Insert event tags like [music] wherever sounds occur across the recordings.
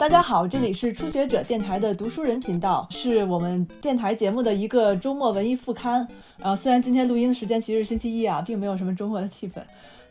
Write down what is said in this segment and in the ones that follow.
大家好，这里是初学者电台的读书人频道，是我们电台节目的一个周末文艺副刊。呃，虽然今天录音的时间其实是星期一啊，并没有什么周末的气氛。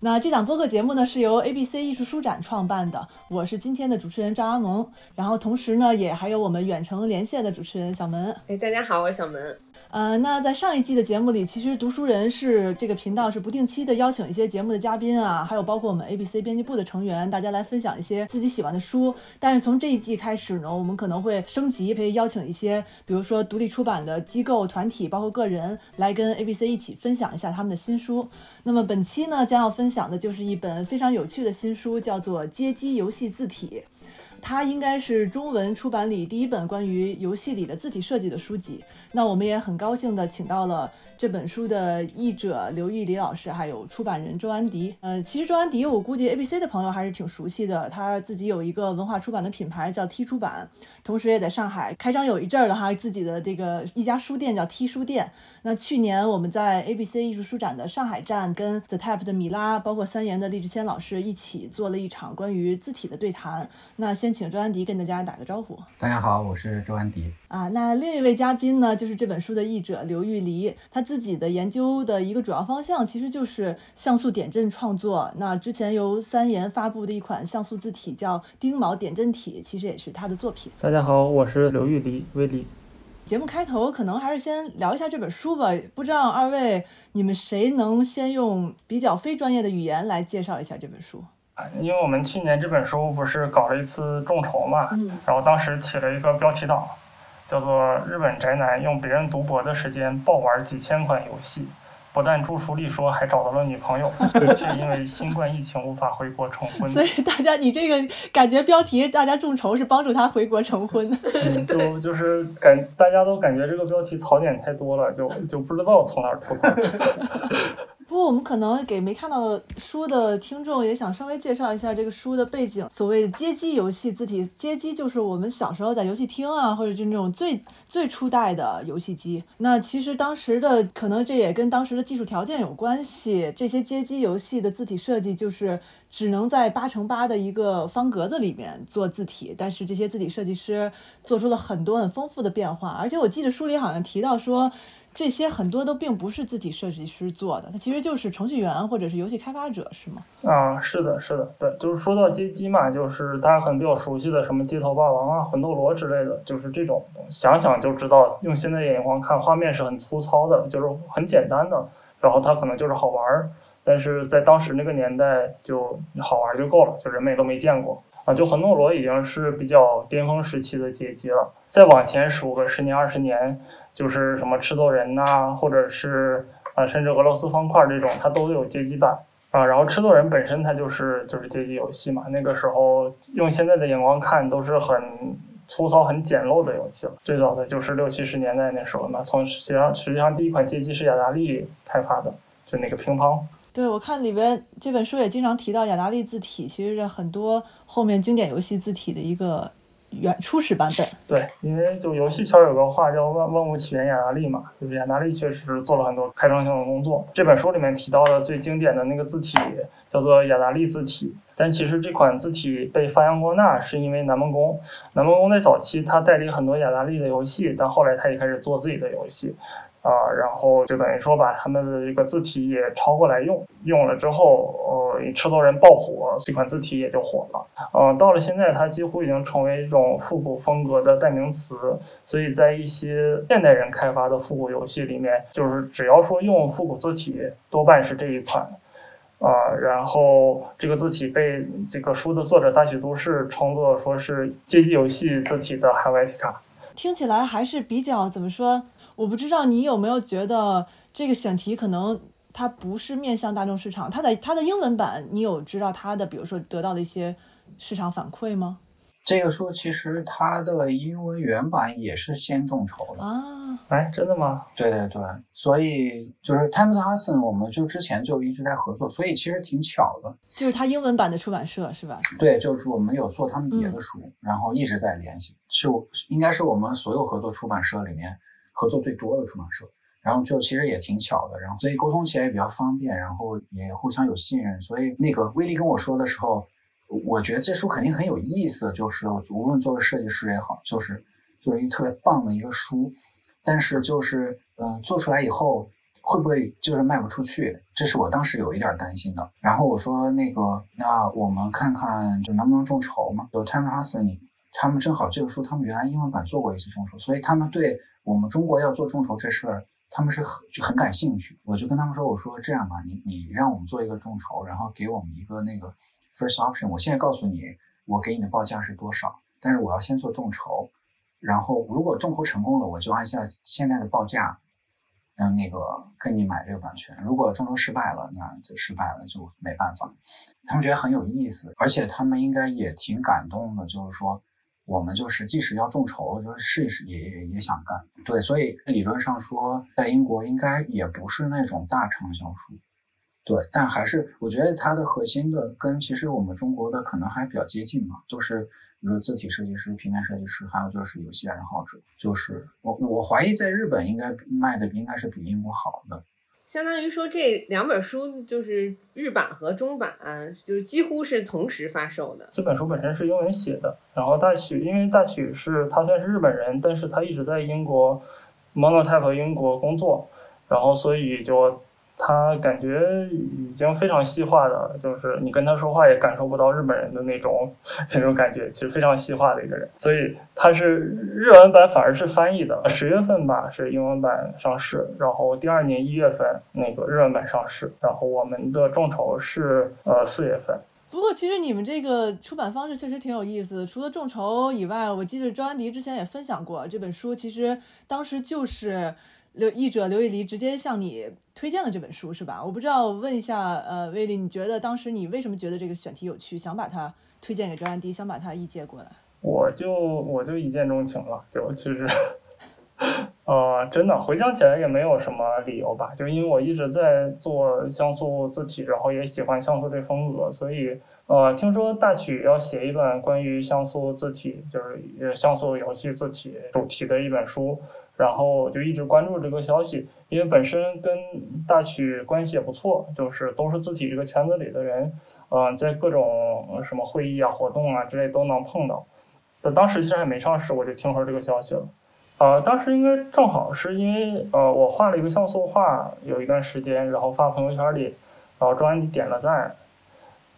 那这档播客节目呢，是由 ABC 艺术书展创办的，我是今天的主持人张阿萌，然后同时呢，也还有我们远程连线的主持人小门。哎，大家好，我是小门。呃，那在上一季的节目里，其实读书人是这个频道是不定期的邀请一些节目的嘉宾啊，还有包括我们 ABC 编辑部的成员，大家来分享一些自己喜欢的书。但是从这一季开始呢，我们可能会升级，可以邀请一些，比如说独立出版的机构、团体，包括个人，来跟 ABC 一起分享一下他们的新书。那么本期呢，将要分享的就是一本非常有趣的新书，叫做《街机游戏字体》。它应该是中文出版里第一本关于游戏里的字体设计的书籍。那我们也很高兴的请到了。这本书的译者刘玉礼老师，还有出版人周安迪。嗯，其实周安迪，我估计 A B C 的朋友还是挺熟悉的。他自己有一个文化出版的品牌叫 T 出版，同时也在上海开张有一阵儿了哈，自己的这个一家书店叫 T 书店。那去年我们在 A B C 艺术书展的上海站，跟 The Type 的米拉，包括三言的厉志谦老师一起做了一场关于字体的对谈。那先请周安迪跟大家打个招呼。大家好，我是周安迪。啊，那另一位嘉宾呢，就是这本书的译者刘玉黎，他自己的研究的一个主要方向其实就是像素点阵创作。那之前由三言发布的一款像素字体叫丁卯点阵体，其实也是他的作品。大家好，我是刘玉黎，威黎。节目开头可能还是先聊一下这本书吧，不知道二位你们谁能先用比较非专业的语言来介绍一下这本书？因为我们去年这本书不是搞了一次众筹嘛，然后当时起了一个标题党。叫做日本宅男用别人读博的时间爆玩几千款游戏，不但著书立说，还找到了女朋友，[laughs] 却因为新冠疫情无法回国成婚。所以大家，你这个感觉标题，大家众筹是帮助他回国成婚。就就是感，大家都感觉这个标题槽点太多了，就就不知道从哪吐槽起。[laughs] 不过我们可能给没看到书的听众也想稍微介绍一下这个书的背景。所谓的街机游戏字体，街机就是我们小时候在游戏厅啊，或者就那种最 [laughs] 最初代的游戏机。那其实当时的可能这也跟当时的技术条件有关系。这些街机游戏的字体设计就是只能在八乘八的一个方格子里面做字体，但是这些字体设计师做出了很多很丰富的变化。而且我记得书里好像提到说。这些很多都并不是字体设计师做的，它其实就是程序员或者是游戏开发者，是吗？啊，是的，是的，对，就是说到街机嘛，就是大家很比较熟悉的什么街头霸王啊、魂斗罗之类的，就是这种，想想就知道，用现在眼光看，画面是很粗糙的，就是很简单的，然后它可能就是好玩儿，但是在当时那个年代就好玩就够了，就人们也都没见过啊，就魂斗罗已经是比较巅峰时期的街机了，再往前数个十年二十年。就是什么吃豆人呐，或者是啊，甚至俄罗斯方块这种，它都有街机版啊。然后吃豆人本身它就是就是街机游戏嘛。那个时候用现在的眼光看，都是很粗糙、很简陋的游戏了。最早的就是六七十年代那时候嘛。从实际上实际上第一款街机是雅达利开发的，就那个乒乓。对，我看里边这本书也经常提到雅达利字体，其实是很多后面经典游戏字体的一个。原初始版本对，因为就游戏圈有个话叫“万万物起源雅达利”嘛，就是雅达利确实做了很多开创性的工作。这本书里面提到的最经典的那个字体叫做雅达利字体，但其实这款字体被发扬光大是因为南梦宫。南梦宫在早期他代理很多雅达利的游戏，但后来他也开始做自己的游戏。啊，然后就等于说把他们的一个字体也抄过来用，用了之后，呃，吃豆人爆火，这款字体也就火了。嗯，到了现在，它几乎已经成为一种复古风格的代名词。所以在一些现代人开发的复古游戏里面，就是只要说用复古字体，多半是这一款。啊，然后这个字体被这个书的作者大喜都市称作说是街机游戏字体的海外体卡。听起来还是比较怎么说？我不知道你有没有觉得这个选题可能它不是面向大众市场，它的它的英文版你有知道它的比如说得到的一些市场反馈吗？这个书其实它的英文原版也是先众筹的啊！哎，真的吗？对对对，所以就是 Times Hudson，我们就之前就一直在合作，所以其实挺巧的。就是它英文版的出版社是吧？对，就是我们有做他们别的书，然后一直在联系，是我应该是我们所有合作出版社里面。合作最多的出版社，然后就其实也挺巧的，然后所以沟通起来也比较方便，然后也互相有信任，所以那个威力跟我说的时候，我觉得这书肯定很有意思，就是无论作为设计师也好，就是就是一特别棒的一个书，但是就是嗯，做出来以后会不会就是卖不出去？这是我当时有一点担心的。然后我说那个，那我们看看就能不能众筹嘛？就 Time Hudson，他们正好这个书他们原来英文版做过一次众筹，所以他们对我们中国要做众筹这事儿。他们是很就很感兴趣，我就跟他们说，我说这样吧，你你让我们做一个众筹，然后给我们一个那个 first option。我现在告诉你，我给你的报价是多少，但是我要先做众筹，然后如果众筹成功了，我就按下现在的报价，嗯，那个跟你买这个版权。如果众筹失败了，那就失败了，就没办法。他们觉得很有意思，而且他们应该也挺感动的，就是说。我们就是即使要众筹，就是试一试也也也想干。对，所以理论上说，在英国应该也不是那种大畅销书。对，但还是我觉得它的核心的跟其实我们中国的可能还比较接近嘛，都是比如字体设计师、平面设计师，还有就是游戏爱好者。就是我我怀疑在日本应该卖的应该是比英国好的。相当于说这两本书就是日版和中版，就是几乎是同时发售的。这本书本身是英文写的，然后大曲因为大曲是他算是日本人，但是他一直在英国 Monotype 英国工作，然后所以就。他感觉已经非常细化的，就是你跟他说话也感受不到日本人的那种那种感觉，其实非常细化的一个人。所以他是日文版反而是翻译的，十月份吧是英文版上市，然后第二年一月份那个日文版上市，然后我们的众筹是呃四月份。不过其实你们这个出版方式确实挺有意思，除了众筹以外，我记得周安迪之前也分享过这本书，其实当时就是。刘译者刘亦黎直接向你推荐了这本书是吧？我不知道，问一下，呃，威利，你觉得当时你为什么觉得这个选题有趣，想把它推荐给周安迪，想把它译介过来？我就我就一见钟情了，就其实，呃，真的回想起来也没有什么理由吧，就因为我一直在做像素字体，然后也喜欢像素这风格，所以呃，听说大曲要写一本关于像素字体，就是像素游戏字体主题的一本书。然后就一直关注这个消息，因为本身跟大曲关系也不错，就是都是字体这个圈子里的人，嗯，在各种什么会议啊、活动啊之类都能碰到。那当时其实还没上市，我就听说这个消息了。呃，当时应该正好是因为呃，我画了一个像素画，有一段时间，然后发朋友圈里，然后周安点了赞。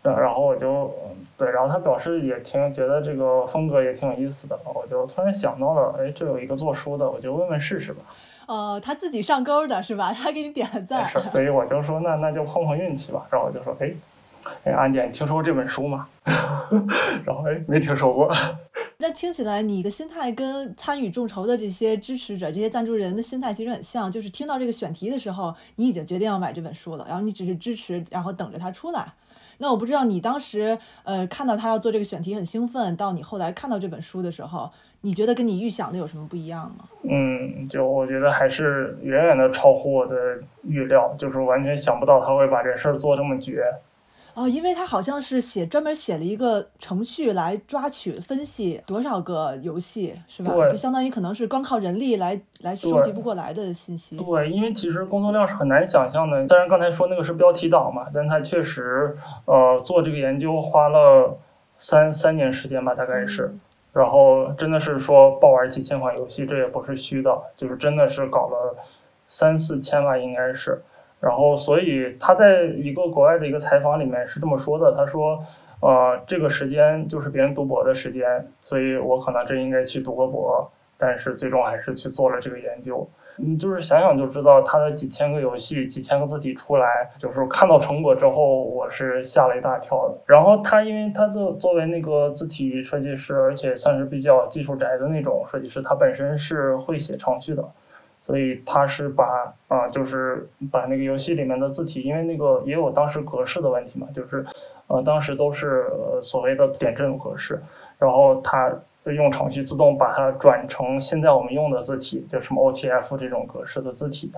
然后我就对，然后他表示也挺觉得这个风格也挺有意思的，我就突然想到了，哎，这有一个做书的，我就问问试试吧。呃，他自己上钩的是吧？[laughs] 他给你点了赞。是，所以我就说那那就碰碰运气吧。然后我就说，哎，哎，安姐，你听说过这本书吗？[laughs] 然后哎，没听说过。那听起来你的心态跟参与众筹的这些支持者、这些赞助人的心态其实很像，就是听到这个选题的时候，你已经决定要买这本书了，然后你只是支持，然后等着它出来。那我不知道你当时，呃，看到他要做这个选题很兴奋，到你后来看到这本书的时候，你觉得跟你预想的有什么不一样吗？嗯，就我觉得还是远远的超乎我的预料，就是完全想不到他会把这事儿做这么绝。哦，因为他好像是写专门写了一个程序来抓取分析多少个游戏，是吧？就相当于可能是光靠人力来来收集不过来的信息。对，因为其实工作量是很难想象的。虽然刚才说那个是标题党嘛，但他确实呃做这个研究花了三三年时间吧，大概是。然后真的是说爆玩几千款游戏，这也不是虚的，就是真的是搞了三四千吧，应该是。然后，所以他在一个国外的一个采访里面是这么说的：“他说，呃，这个时间就是别人读博的时间，所以我可能真应该去读个博，但是最终还是去做了这个研究。你就是想想就知道，他的几千个游戏、几千个字体出来，就是看到成果之后，我是吓了一大跳的。然后他，因为他作作为那个字体设计师，而且算是比较技术宅的那种设计师，他本身是会写程序的。”所以他是把啊，就是把那个游戏里面的字体，因为那个也有当时格式的问题嘛，就是，呃，当时都是呃所谓的点阵格式，然后他用程序自动把它转成现在我们用的字体，就什么 OTF 这种格式的字体。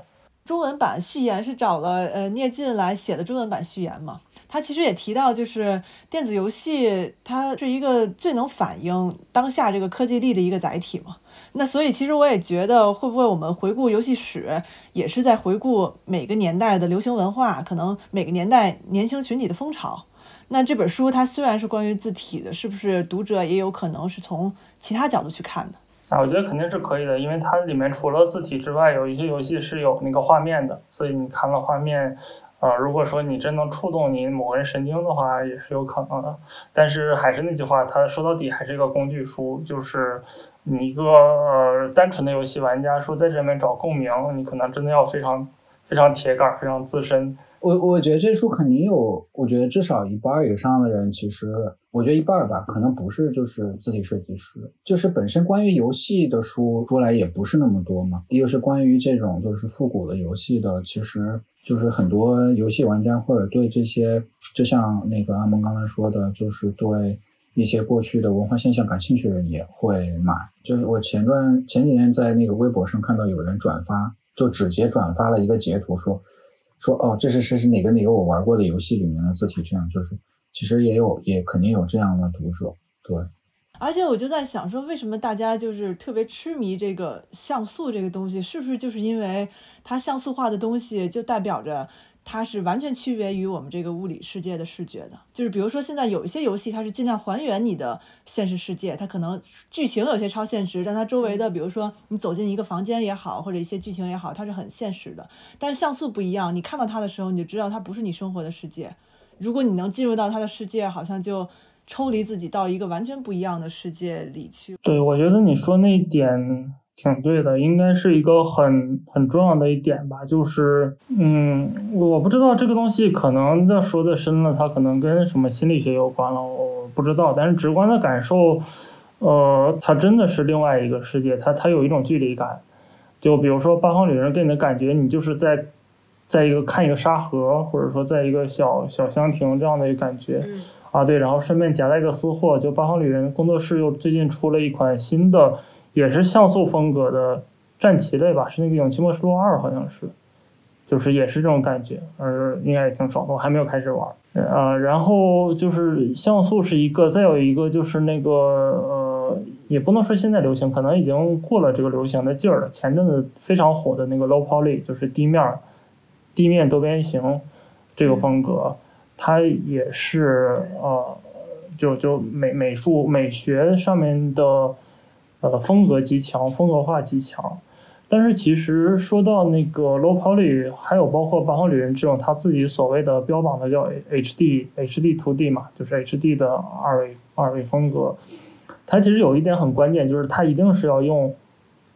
中文版序言是找了呃聂俊来写的中文版序言嘛？他其实也提到，就是电子游戏它是一个最能反映当下这个科技力的一个载体嘛。那所以其实我也觉得，会不会我们回顾游戏史，也是在回顾每个年代的流行文化，可能每个年代年轻群体的风潮。那这本书它虽然是关于字体的，是不是读者也有可能是从其他角度去看的？啊，我觉得肯定是可以的，因为它里面除了字体之外，有一些游戏是有那个画面的，所以你看了画面，呃，如果说你真能触动你某个人神经的话，也是有可能的。但是还是那句话，它说到底还是一个工具书，就是你一个呃单纯的游戏玩家说在这里面找共鸣，你可能真的要非常非常铁杆，非常资深。我我觉得这书肯定有，我觉得至少一半以上的人，其实我觉得一半吧，可能不是就是字体设计师，就是本身关于游戏的书出来也不是那么多嘛，又是关于这种就是复古的游戏的，其实就是很多游戏玩家或者对这些，就像那个阿蒙刚才说的，就是对一些过去的文化现象感兴趣的人也会买。就是我前段前几天在那个微博上看到有人转发，就直接转发了一个截图。说说哦，这是是是哪个哪个我玩过的游戏里面的字体？这样就是，其实也有也肯定有这样的读者，对。而且我就在想说，为什么大家就是特别痴迷这个像素这个东西？是不是就是因为它像素化的东西就代表着？它是完全区别于我们这个物理世界的视觉的，就是比如说现在有一些游戏，它是尽量还原你的现实世界，它可能剧情有些超现实，但它周围的，比如说你走进一个房间也好，或者一些剧情也好，它是很现实的。但是像素不一样，你看到它的时候，你就知道它不是你生活的世界。如果你能进入到它的世界，好像就抽离自己到一个完全不一样的世界里去。对，我觉得你说那一点。挺对的，应该是一个很很重要的一点吧，就是，嗯，我不知道这个东西可能要说的深了，它可能跟什么心理学有关了，我不知道。但是直观的感受，呃，它真的是另外一个世界，它它有一种距离感。就比如说《八方旅人》给你的感觉，你就是在，在一个看一个沙盒，或者说在一个小小香亭这样的一个感觉。啊，对，然后顺便夹带一个私货，就《八方旅人》工作室又最近出了一款新的。也是像素风格的战棋类吧，是那个《勇气末世录二》，好像是，就是也是这种感觉，而应该也挺爽的。我还没有开始玩，呃，然后就是像素是一个，再有一个就是那个呃，也不能说现在流行，可能已经过了这个流行的劲儿了。前阵子非常火的那个 Low Poly，就是地面地面多边形这个风格，它也是呃，就就美美术美学上面的。呃，风格极强，风格化极强，但是其实说到那个 low poly，还有包括八荒旅人这种他自己所谓的标榜的叫 HD HD to D 嘛，就是 HD 的二维二维风格，它其实有一点很关键，就是它一定是要用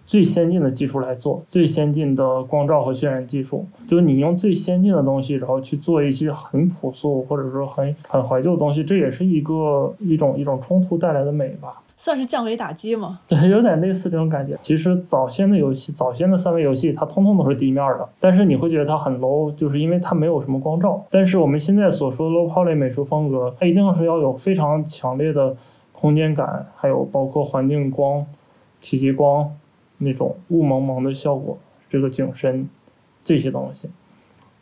最先进的技术来做，最先进的光照和渲染技术，就是你用最先进的东西，然后去做一些很朴素或者说很很怀旧的东西，这也是一个一种一种冲突带来的美吧。算是降维打击吗？对，有点类似这种感觉。其实早先的游戏，早先的三维游戏，它通通都是地面的，但是你会觉得它很 low，就是因为它没有什么光照。但是我们现在所说的 low poly 美术风格，它一定是要有非常强烈的空间感，还有包括环境光、体积光那种雾蒙蒙的效果，这个景深这些东西。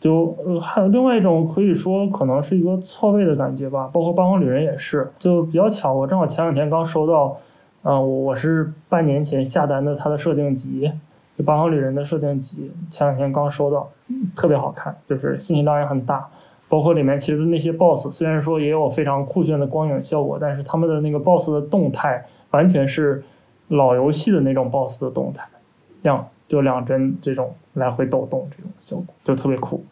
就呃，还有另外一种可以说可能是一个错位的感觉吧，包括《八荒旅人》也是，就比较巧，我正好前两天刚收到，啊，我我是半年前下单的它的设定集，就《八荒旅人》的设定集，前两天刚收到，特别好看，就是信息量也很大，包括里面其实那些 BOSS 虽然说也有非常酷炫的光影效果，但是他们的那个 BOSS 的动态完全是老游戏的那种 BOSS 的动态，两就两帧这种来回抖动这种效果，就特别酷。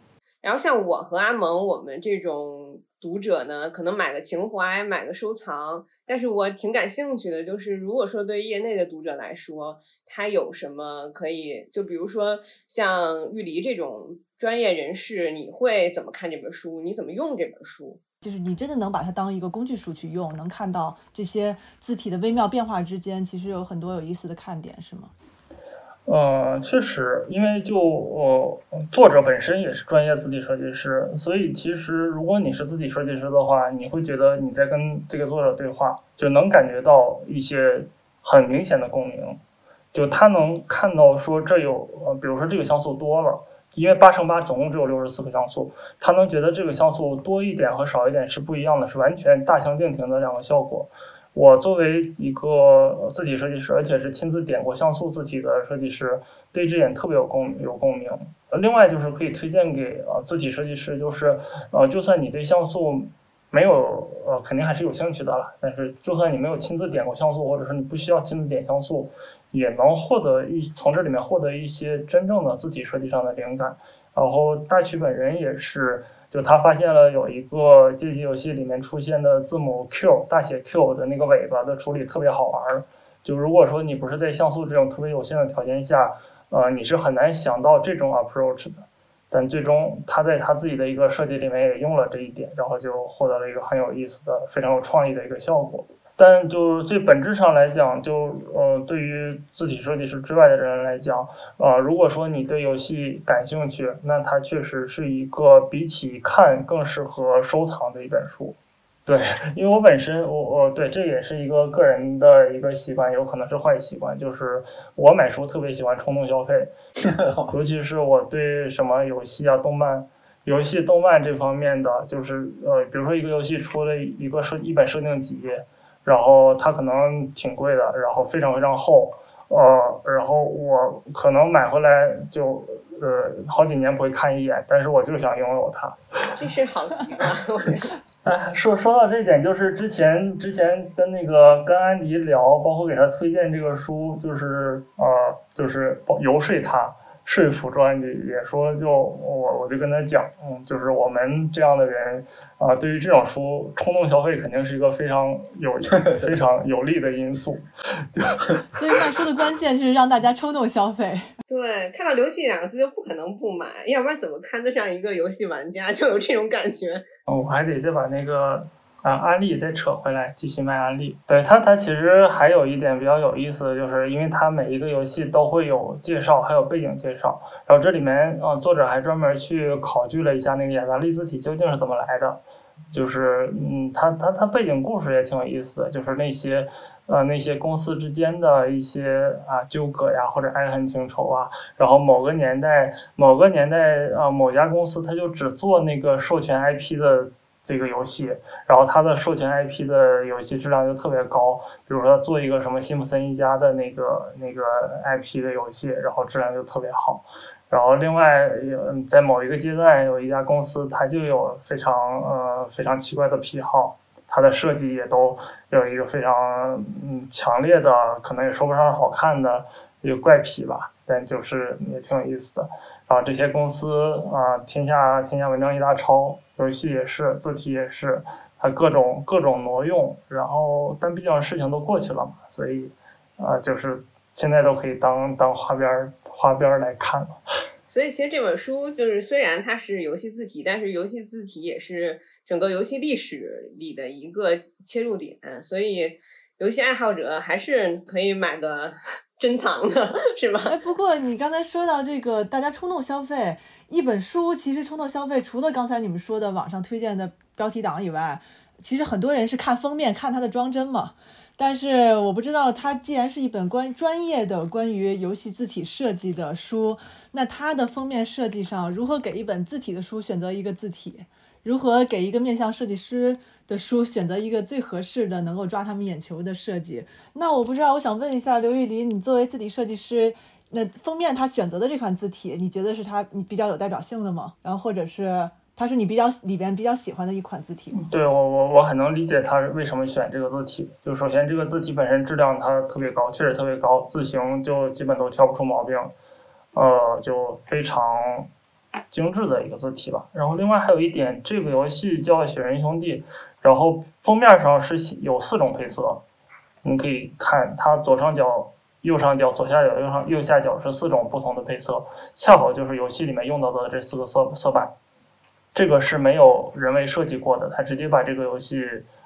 然后像我和阿蒙，我们这种读者呢，可能买个情怀，买个收藏。但是我挺感兴趣的，就是如果说对业内的读者来说，他有什么可以，就比如说像玉离这种专业人士，你会怎么看这本书？你怎么用这本书？就是你真的能把它当一个工具书去用，能看到这些字体的微妙变化之间，其实有很多有意思的看点，是吗？呃，确实，因为就呃，作者本身也是专业字体设计师，所以其实如果你是字体设计师的话，你会觉得你在跟这个作者对话，就能感觉到一些很明显的共鸣。就他能看到说这有呃，比如说这个像素多了，因为八乘八总共只有六十四个像素，他能觉得这个像素多一点和少一点是不一样的，是完全大相径庭的两个效果。我作为一个字体设计师，而且是亲自点过像素字体的设计师，对这点特别有共有共鸣。另外就是可以推荐给呃字体设计师，就是呃就算你对像素没有呃，肯定还是有兴趣的了。但是就算你没有亲自点过像素，或者说你不需要亲自点像素，也能获得一从这里面获得一些真正的字体设计上的灵感。然后大曲本人也是，就他发现了有一个街机游戏里面出现的字母 Q 大写 Q 的那个尾巴的处理特别好玩。就如果说你不是在像素这种特别有限的条件下，呃，你是很难想到这种 approach 的。但最终他在他自己的一个设计里面也用了这一点，然后就获得了一个很有意思的、非常有创意的一个效果。但就最本质上来讲，就呃，对于字体设计师之外的人来讲，呃，如果说你对游戏感兴趣，那它确实是一个比起看更适合收藏的一本书。对，因为我本身我我对这也是一个个人的一个习惯，有可能是坏习惯，就是我买书特别喜欢冲动消费，[laughs] 尤其是我对什么游戏啊、动漫、游戏、动漫这方面的，就是呃，比如说一个游戏出了一个设一本设定集。然后它可能挺贵的，然后非常非常厚，呃，然后我可能买回来就呃好几年不会看一眼，但是我就想拥有它。[laughs] 这是好习惯。哎，说说到这一点，就是之前之前跟那个跟安迪聊，包括给他推荐这个书，就是呃，就是游说他。说服专辑也说，就我我就跟他讲，嗯，就是我们这样的人啊，对于这种书冲动消费肯定是一个非常有 [laughs] 非常有利的因素。[laughs] 所以卖书的关键就是让大家冲动消费。[laughs] 对，看到“游戏”两个字就不可能不买，要不然怎么看得上一个游戏玩家？就有这种感觉。哦，我还得先把那个。啊，安利再扯回来，继续卖安利。对它，它其实还有一点比较有意思就是，因为它每一个游戏都会有介绍，还有背景介绍。然后这里面，啊，作者还专门去考据了一下那个雅达利字体究竟是怎么来的。就是，嗯，它它它背景故事也挺有意思的，就是那些，呃，那些公司之间的一些啊纠葛呀，或者爱恨情仇啊。然后某个年代，某个年代，啊，某家公司他就只做那个授权 IP 的。这个游戏，然后它的授权 IP 的游戏质量就特别高，比如说做一个什么辛普森一家的那个那个 IP 的游戏，然后质量就特别好。然后另外在某一个阶段，有一家公司，它就有非常呃非常奇怪的癖好，它的设计也都有一个非常嗯强烈的，可能也说不上好看的一个怪癖吧，但就是也挺有意思的。然后这些公司啊，天下天下文章一大抄。游戏也是，字体也是，它各种各种挪用，然后但毕竟事情都过去了嘛，所以啊，就是现在都可以当当花边儿花边儿来看了。[laughs] 所以其实这本书就是虽然它是游戏字体，但是游戏字体也是整个游戏历史里的一个切入点，所以游戏爱好者还是可以买个 [laughs] 珍藏的，是吧？哎，不过你刚才说到这个，大家冲动消费。一本书其实冲动消费，除了刚才你们说的网上推荐的标题党以外，其实很多人是看封面，看它的装帧嘛。但是我不知道，它既然是一本关专业的关于游戏字体设计的书，那它的封面设计上如何给一本字体的书选择一个字体？如何给一个面向设计师的书选择一个最合适的、能够抓他们眼球的设计？那我不知道，我想问一下刘玉林，你作为字体设计师。那封面他选择的这款字体，你觉得是他你比较有代表性的吗？然后或者是它是你比较里边比较喜欢的一款字体吗？对我我我很能理解他为什么选这个字体。就首先这个字体本身质量它特别高，确实特别高，字形就基本都挑不出毛病，呃，就非常精致的一个字体吧。然后另外还有一点，这个游戏叫《雪人兄弟》，然后封面上是有四种配色，你可以看它左上角。右上角、左下角、右上右下角是四种不同的配色，恰好就是游戏里面用到的这四个色色板。这个是没有人为设计过的，他直接把这个游戏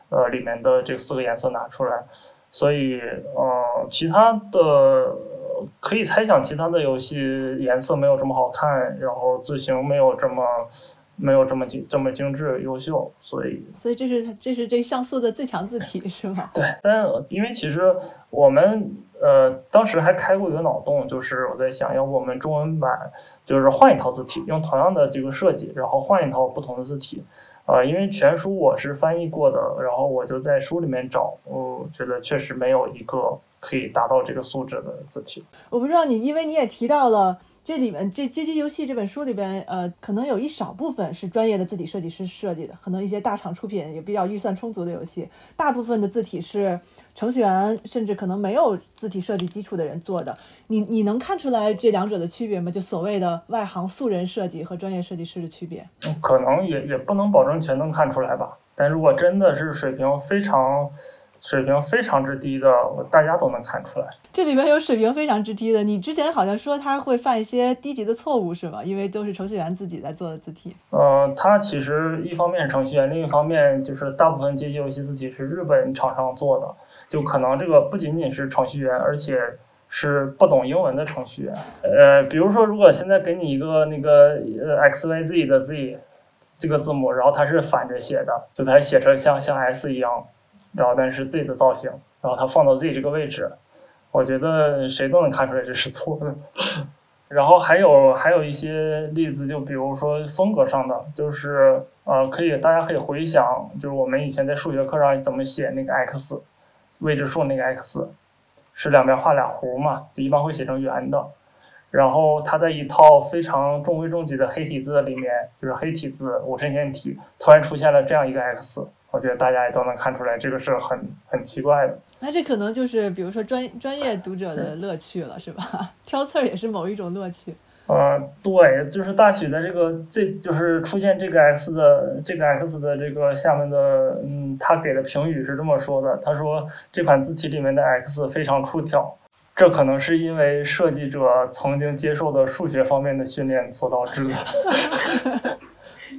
呃里面的这四个颜色拿出来，所以呃其他的可以猜想，其他的游戏颜色没有这么好看，然后字形没有这么没有这么精这么精致优秀，所以所以这是这是这像素的最强字体是吗？对，但因为其实我们。呃，当时还开过一个脑洞，就是我在想，要不我们中文版就是换一套字体，用同样的这个设计，然后换一套不同的字体。呃，因为全书我是翻译过的，然后我就在书里面找，我觉得确实没有一个可以达到这个素质的字体。我不知道你，因为你也提到了这里面这《街机游戏》这本书里边，呃，可能有一少部分是专业的字体设计师设计的，可能一些大厂出品也比较预算充足的游戏，大部分的字体是程序员甚至可能没有字体设计基础的人做的。你你能看出来这两者的区别吗？就所谓的外行素人设计和专业设计师的区别？可能也也不能保证全能看出来吧。但如果真的是水平非常。水平非常之低的，大家都能看出来。这里面有水平非常之低的，你之前好像说他会犯一些低级的错误，是吗？因为都是程序员自己在做的字体。呃，他其实一方面是程序员，另一方面就是大部分街机游戏字体是日本厂商做的，就可能这个不仅仅是程序员，而且是不懂英文的程序员。呃，比如说，如果现在给你一个那个呃 X Y Z 的 Z 这个字母，然后它是反着写的，就它写成像像 S 一样。然后，但是 Z 的造型，然后它放到 Z 这个位置，我觉得谁都能看出来这是错的。然后还有还有一些例子，就比如说风格上的，就是呃，可以大家可以回想，就是我们以前在数学课上怎么写那个 x，未知数那个 x，是两边画俩弧嘛，就一般会写成圆的。然后他在一套非常中规中矩的黑体字里面，就是黑体字五衬线体，突然出现了这样一个 x。我觉得大家也都能看出来，这个是很很奇怪的。那这可能就是比如说专专业读者的乐趣了，是吧？[laughs] 挑刺儿也是某一种乐趣。嗯，对，就是大许的这个这就是出现这个 x 的这个 x 的这个下面的，嗯，他给的评语是这么说的：他说这款字体里面的 x 非常出挑，这可能是因为设计者曾经接受的数学方面的训练所导致的。[laughs]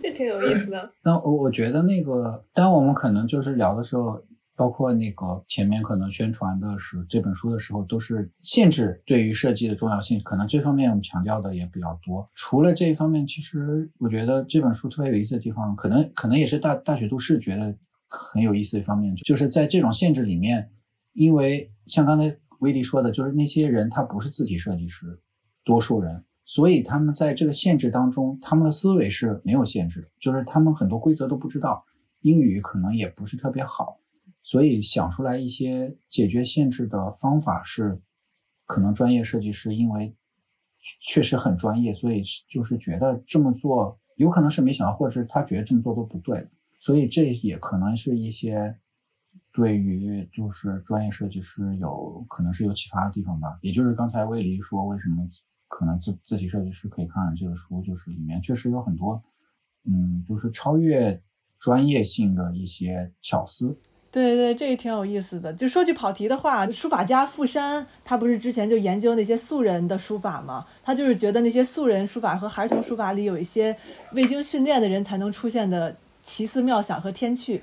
这挺有意思的。那我我觉得那个，当我们可能就是聊的时候，包括那个前面可能宣传的是这本书的时候，都是限制对于设计的重要性，可能这方面我们强调的也比较多。除了这一方面，其实我觉得这本书特别有意思的地方，可能可能也是大大学都市觉得很有意思的一方面，就是在这种限制里面，因为像刚才威迪说的，就是那些人他不是字体设计师，多数人。所以他们在这个限制当中，他们的思维是没有限制的，就是他们很多规则都不知道，英语可能也不是特别好，所以想出来一些解决限制的方法是，可能专业设计师因为确实很专业，所以就是觉得这么做有可能是没想到，或者是他觉得这么做都不对，所以这也可能是一些对于就是专业设计师有可能是有启发的地方吧。也就是刚才魏黎说为什么。可能自字体设计师可以看看这个书，就是里面确实有很多，嗯，就是超越专业性的一些巧思。对对，这也挺有意思的。就说句跑题的话，书法家傅山他不是之前就研究那些素人的书法吗？他就是觉得那些素人书法和孩童书法里有一些未经训练的人才能出现的奇思妙想和天趣。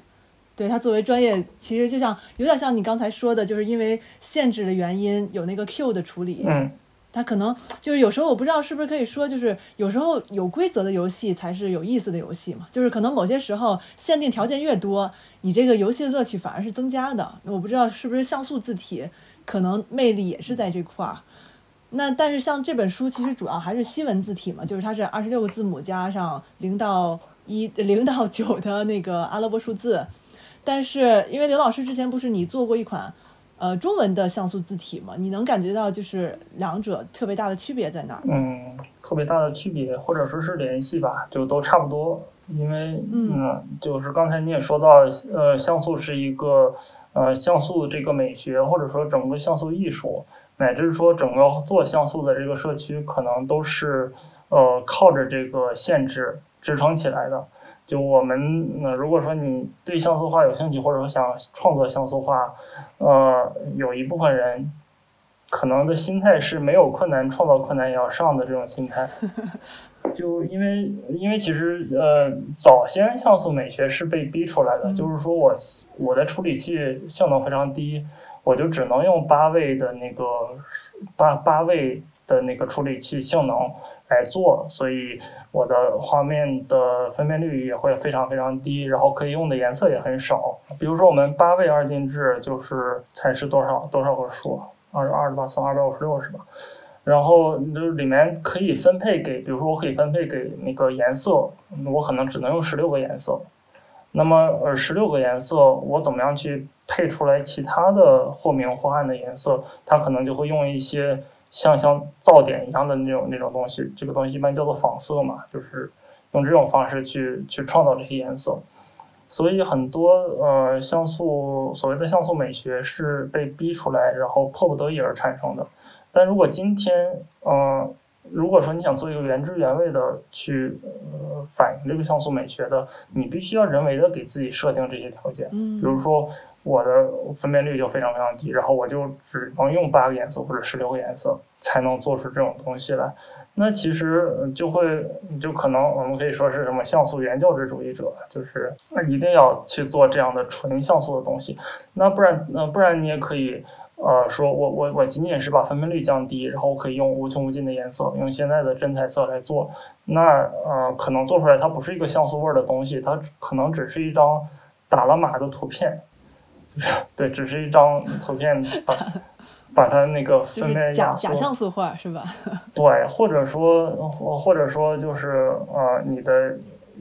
对他作为专业，其实就像有点像你刚才说的，就是因为限制的原因，有那个 Q 的处理。嗯。它可能就是有时候我不知道是不是可以说，就是有时候有规则的游戏才是有意思的游戏嘛。就是可能某些时候限定条件越多，你这个游戏的乐趣反而是增加的。我不知道是不是像素字体可能魅力也是在这块儿。那但是像这本书其实主要还是西文字体嘛，就是它是二十六个字母加上零到一零到九的那个阿拉伯数字。但是因为刘老师之前不是你做过一款。呃，中文的像素字体嘛，你能感觉到就是两者特别大的区别在哪儿？嗯，特别大的区别，或者说是联系吧，就都差不多。因为嗯，就是刚才你也说到，呃，像素是一个呃像素这个美学，或者说整个像素艺术，乃至说整个做像素的这个社区，可能都是呃靠着这个限制支撑起来的。就我们，那如果说你对像素画有兴趣，或者说想创作像素画，呃，有一部分人可能的心态是没有困难，创造困难也要上的这种心态。[laughs] 就因为，因为其实，呃，早先像素美学是被逼出来的，就是说我我的处理器性能非常低，我就只能用八位的那个八八位的那个处理器性能。来做，所以我的画面的分辨率也会非常非常低，然后可以用的颜色也很少。比如说我们八位二进制就是才是多少多少个数，二二十八乘二百五十六是吧？然后就是里面可以分配给，比如说我可以分配给那个颜色，我可能只能用十六个颜色。那么呃十六个颜色，我怎么样去配出来其他的或明或暗的颜色？它可能就会用一些像像噪点一样的那种那种东西，这个东西一般叫做仿色嘛，就是用这种方式去去创造这些颜色。所以很多呃像素所谓的像素美学是被逼出来，然后迫不得已而产生的。但如果今天嗯，如果说你想做一个原汁原味的去呃反映这个像素美学的，你必须要人为的给自己设定这些条件。嗯，比如说我的分辨率就非常非常低，然后我就只能用八个颜色或者十六个颜色才能做出这种东西来。那其实就会就可能我们可以说是什么像素原教旨主义者，就是那一定要去做这样的纯像素的东西。那不然那不然你也可以呃说我我我仅仅是把分辨率降低，然后可以用无穷无尽的颜色，用现在的真彩色来做。那呃可能做出来它不是一个像素味儿的东西，它可能只是一张打了码的图片，就是对，只是一张图片把 [laughs] 把它那个分辨是假假像素画是吧？[laughs] 对，或者说，或或者说就是呃，你的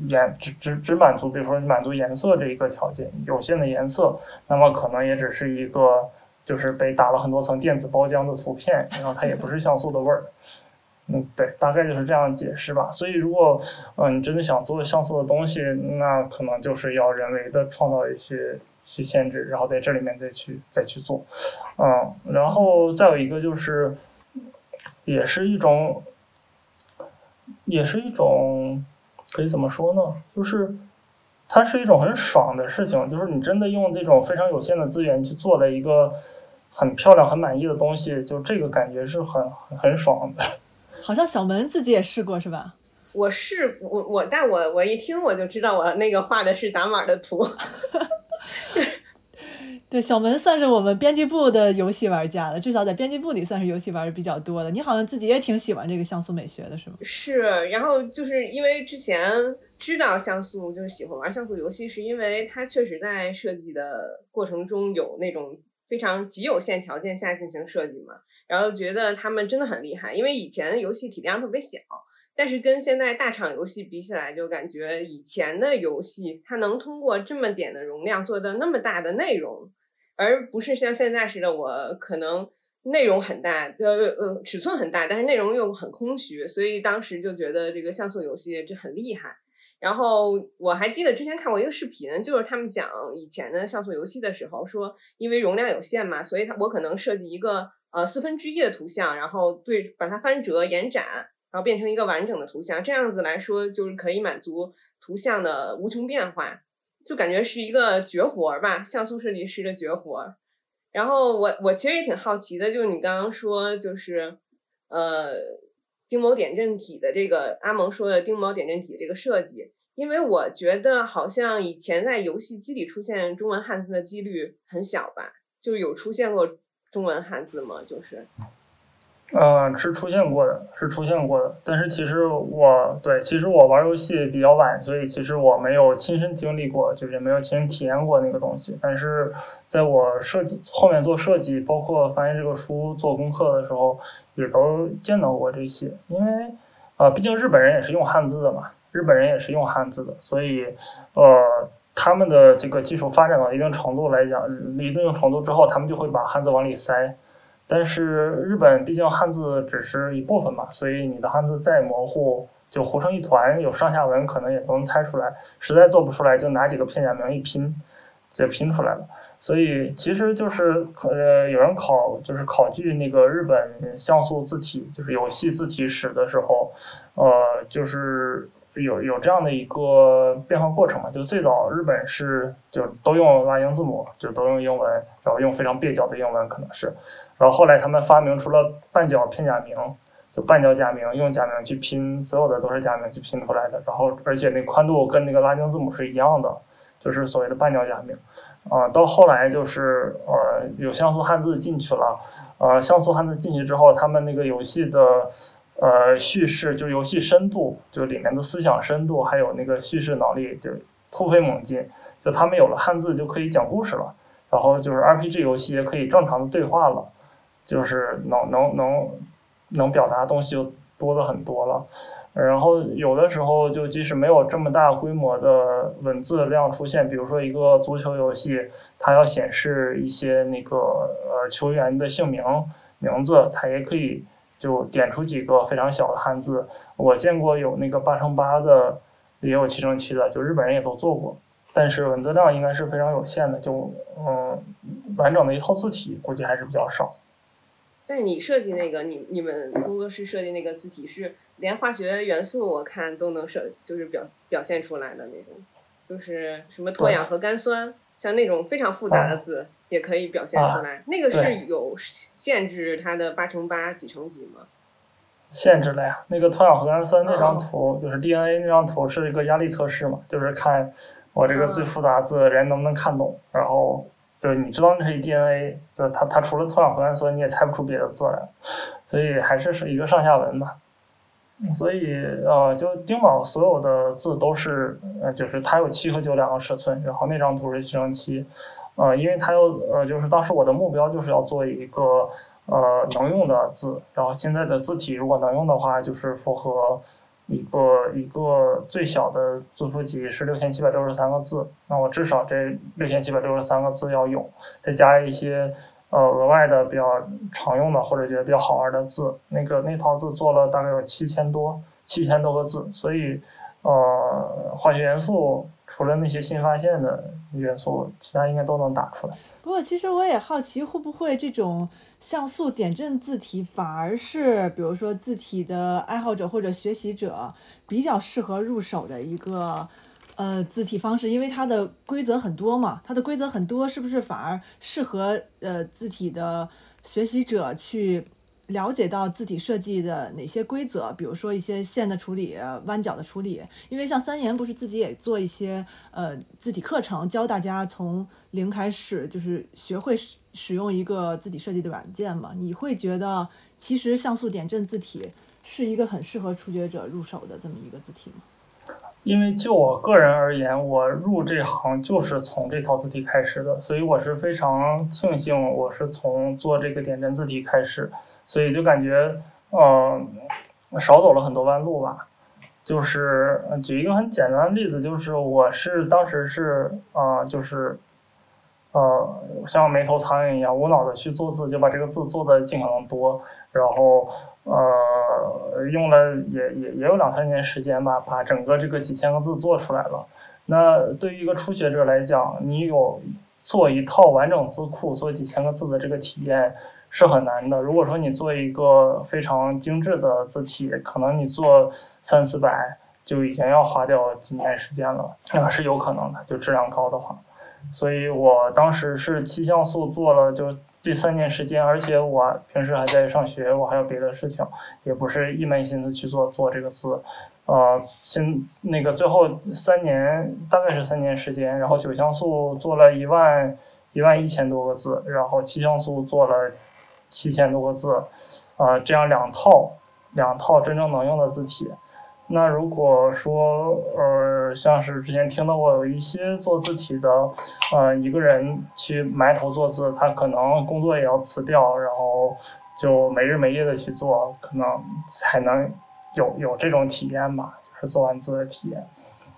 颜只只只满足，比如说满足颜色这一个条件，有限的颜色，那么可能也只是一个就是被打了很多层电子包浆的图片，然后它也不是像素的味儿。嗯，对，大概就是这样解释吧。所以，如果呃你真的想做像素的东西，那可能就是要人为的创造一些些限制，然后在这里面再去再去做。嗯，然后再有一个就是，也是一种，也是一种，可以怎么说呢？就是它是一种很爽的事情，就是你真的用这种非常有限的资源去做了一个很漂亮、很满意的东西，就这个感觉是很很爽的。[laughs] 好像小门自己也试过是吧？我试我我，但我我一听我就知道我那个画的是打码的图。[laughs] [laughs] 对，小门算是我们编辑部的游戏玩家了，至少在编辑部里算是游戏玩的比较多的。你好像自己也挺喜欢这个像素美学的，是吗？是，然后就是因为之前知道像素，就是喜欢玩像素游戏，是因为它确实在设计的过程中有那种非常极有限条件下进行设计嘛，然后觉得他们真的很厉害，因为以前游戏体量特别小。但是跟现在大厂游戏比起来，就感觉以前的游戏它能通过这么点的容量做到那么大的内容，而不是像现在似的，我可能内容很大，呃呃尺寸很大，但是内容又很空虚，所以当时就觉得这个像素游戏这很厉害。然后我还记得之前看过一个视频，就是他们讲以前的像素游戏的时候，说因为容量有限嘛，所以它我可能设计一个呃四分之一的图像，然后对把它翻折延展。然后变成一个完整的图像，这样子来说就是可以满足图像的无穷变化，就感觉是一个绝活儿吧，像素设计师的绝活儿。然后我我其实也挺好奇的，就是你刚刚说就是呃丁某点阵体的这个阿蒙说的丁某点阵体这个设计，因为我觉得好像以前在游戏机里出现中文汉字的几率很小吧，就有出现过中文汉字吗？就是。嗯，是出现过的，是出现过的。但是其实我对，其实我玩游戏比较晚，所以其实我没有亲身经历过，就是没有亲身体验过那个东西。但是在我设计后面做设计，包括翻译这个书做功课的时候，也都见到过这些。因为、呃，毕竟日本人也是用汉字的嘛，日本人也是用汉字的，所以呃，他们的这个技术发展到一定程度来讲，一定程度之后，他们就会把汉字往里塞。但是日本毕竟汉字只是一部分嘛，所以你的汉字再模糊，就糊成一团，有上下文可能也都能猜出来。实在做不出来，就拿几个片假名一拼，就拼出来了。所以其实就是呃，有人考就是考据那个日本像素字体，就是游戏字体史的时候，呃，就是有有这样的一个变化过程嘛。就最早日本是就都用拉丁字母，就都用英文，然后用非常蹩脚的英文可能是。然后后来他们发明出了半角片假名，就半角假名，用假名去拼，所有的都是假名去拼出来的。然后而且那宽度跟那个拉丁字母是一样的，就是所谓的半角假名。啊、到后来就是呃有像素汉字进去了，呃像素汉字进去之后，他们那个游戏的呃叙事就游戏深度，就里面的思想深度，还有那个叙事能力就突飞猛进。就他们有了汉字就可以讲故事了，然后就是 RPG 游戏也可以正常的对话了。就是能能能能表达的东西就多的很多了，然后有的时候就即使没有这么大规模的文字量出现，比如说一个足球游戏，它要显示一些那个呃球员的姓名名字，它也可以就点出几个非常小的汉字。我见过有那个八乘八的，也有七乘七的，就日本人也都做过，但是文字量应该是非常有限的，就嗯完整的一套字体估计还是比较少。但是你设计那个，你你们工作室设计那个字体是连化学元素我看都能设，就是表表现出来的那种，就是什么脱氧核苷酸，像那种非常复杂的字也可以表现出来。那个是有限制它的八乘八几乘几吗？限制了呀，那个脱氧核苷酸那张图就是 DNA 那张图是一个压力测试嘛，就是看我这个最复杂字人能不能看懂，然后。就是你知道那是 DNA，就是它它除了脱氧核苷酸，你也猜不出别的字来，所以还是是一个上下文嘛。所以呃，就丁卯所有的字都是呃，就是它有七和九两个尺寸，然后那张图是七乘七，呃，因为它有呃，就是当时我的目标就是要做一个呃能用的字，然后现在的字体如果能用的话，就是符合。一个一个最小的字符集是六千七百六十三个字，那我至少这六千七百六十三个字要有，再加一些呃额外的比较常用的或者觉得比较好玩的字，那个那套字做了大概有七千多七千多个字，所以呃化学元素除了那些新发现的元素，其他应该都能打出来。不过其实我也好奇，会不会这种。像素点阵字体反而是，比如说字体的爱好者或者学习者比较适合入手的一个呃字体方式，因为它的规则很多嘛，它的规则很多，是不是反而适合呃字体的学习者去？了解到字体设计的哪些规则，比如说一些线的处理、弯角的处理。因为像三言不是自己也做一些呃字体课程，教大家从零开始就是学会使使用一个字体设计的软件嘛？你会觉得其实像素点阵字体是一个很适合初学者入手的这么一个字体吗？因为就我个人而言，我入这行就是从这套字体开始的，所以我是非常庆幸我是从做这个点阵字体开始。所以就感觉，嗯，少走了很多弯路吧。就是举一个很简单的例子，就是我是当时是，啊，就是，呃，像没头苍蝇一样，无脑的去做字，就把这个字做的尽可能多，然后，呃，用了也也也有两三年时间吧，把整个这个几千个字做出来了。那对于一个初学者来讲，你有做一套完整字库，做几千个字的这个体验。是很难的。如果说你做一个非常精致的字体，可能你做三四百就已经要花掉几年时间了，那是有可能的。就质量高的话，所以我当时是七像素做了就这三年时间，而且我平时还在上学，我还有别的事情，也不是一门心思去做做这个字。呃，先那个最后三年大概是三年时间，然后九像素做了一万一万一千多个字，然后七像素做了。七千多个字，呃，这样两套两套真正能用的字体。那如果说呃，像是之前听到过有一些做字体的，呃，一个人去埋头做字，他可能工作也要辞掉，然后就没日没夜的去做，可能才能有有这种体验吧，就是做完字的体验。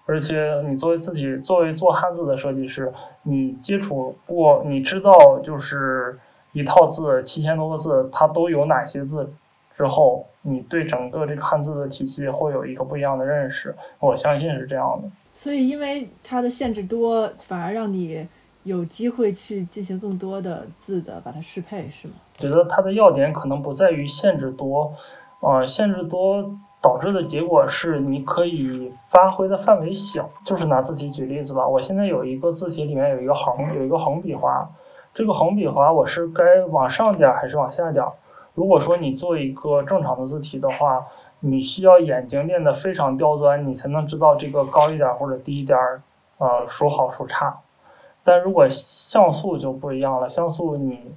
而且你作为字体，作为做汉字的设计师，你接触过，你知道就是。一套字七千多个字，它都有哪些字？之后你对整个这个汉字的体系会有一个不一样的认识。我相信是这样的。所以，因为它的限制多，反而让你有机会去进行更多的字的把它适配，是吗？觉得它的要点可能不在于限制多，呃，限制多导致的结果是你可以发挥的范围小。就是拿字体举例子吧，我现在有一个字体里面有一个横，有一个横笔画。这个横笔划我是该往上点还是往下点？如果说你做一个正常的字体的话，你需要眼睛练得非常刁钻，你才能知道这个高一点或者低一点，呃，孰好孰差。但如果像素就不一样了，像素你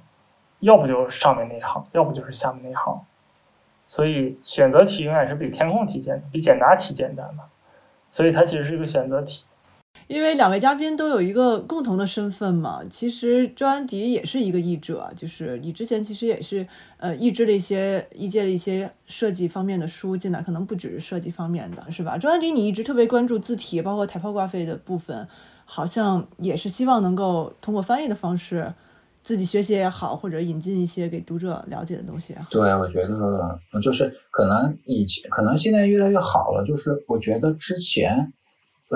要不就是上面那行，要不就是下面那行。所以选择题永远是比填空题简，比简答题简单的。所以它其实是一个选择题。因为两位嘉宾都有一个共同的身份嘛。其实周安迪也是一个译者，就是你之前其实也是呃译制了一些译介的一些设计方面的书进来，可能不只是设计方面的，是吧？周安迪，你一直特别关注字体，包括 typography 的部分，好像也是希望能够通过翻译的方式。自己学习也好，或者引进一些给读者了解的东西。对，我觉得就是可能以前，可能现在越来越好了。就是我觉得之前，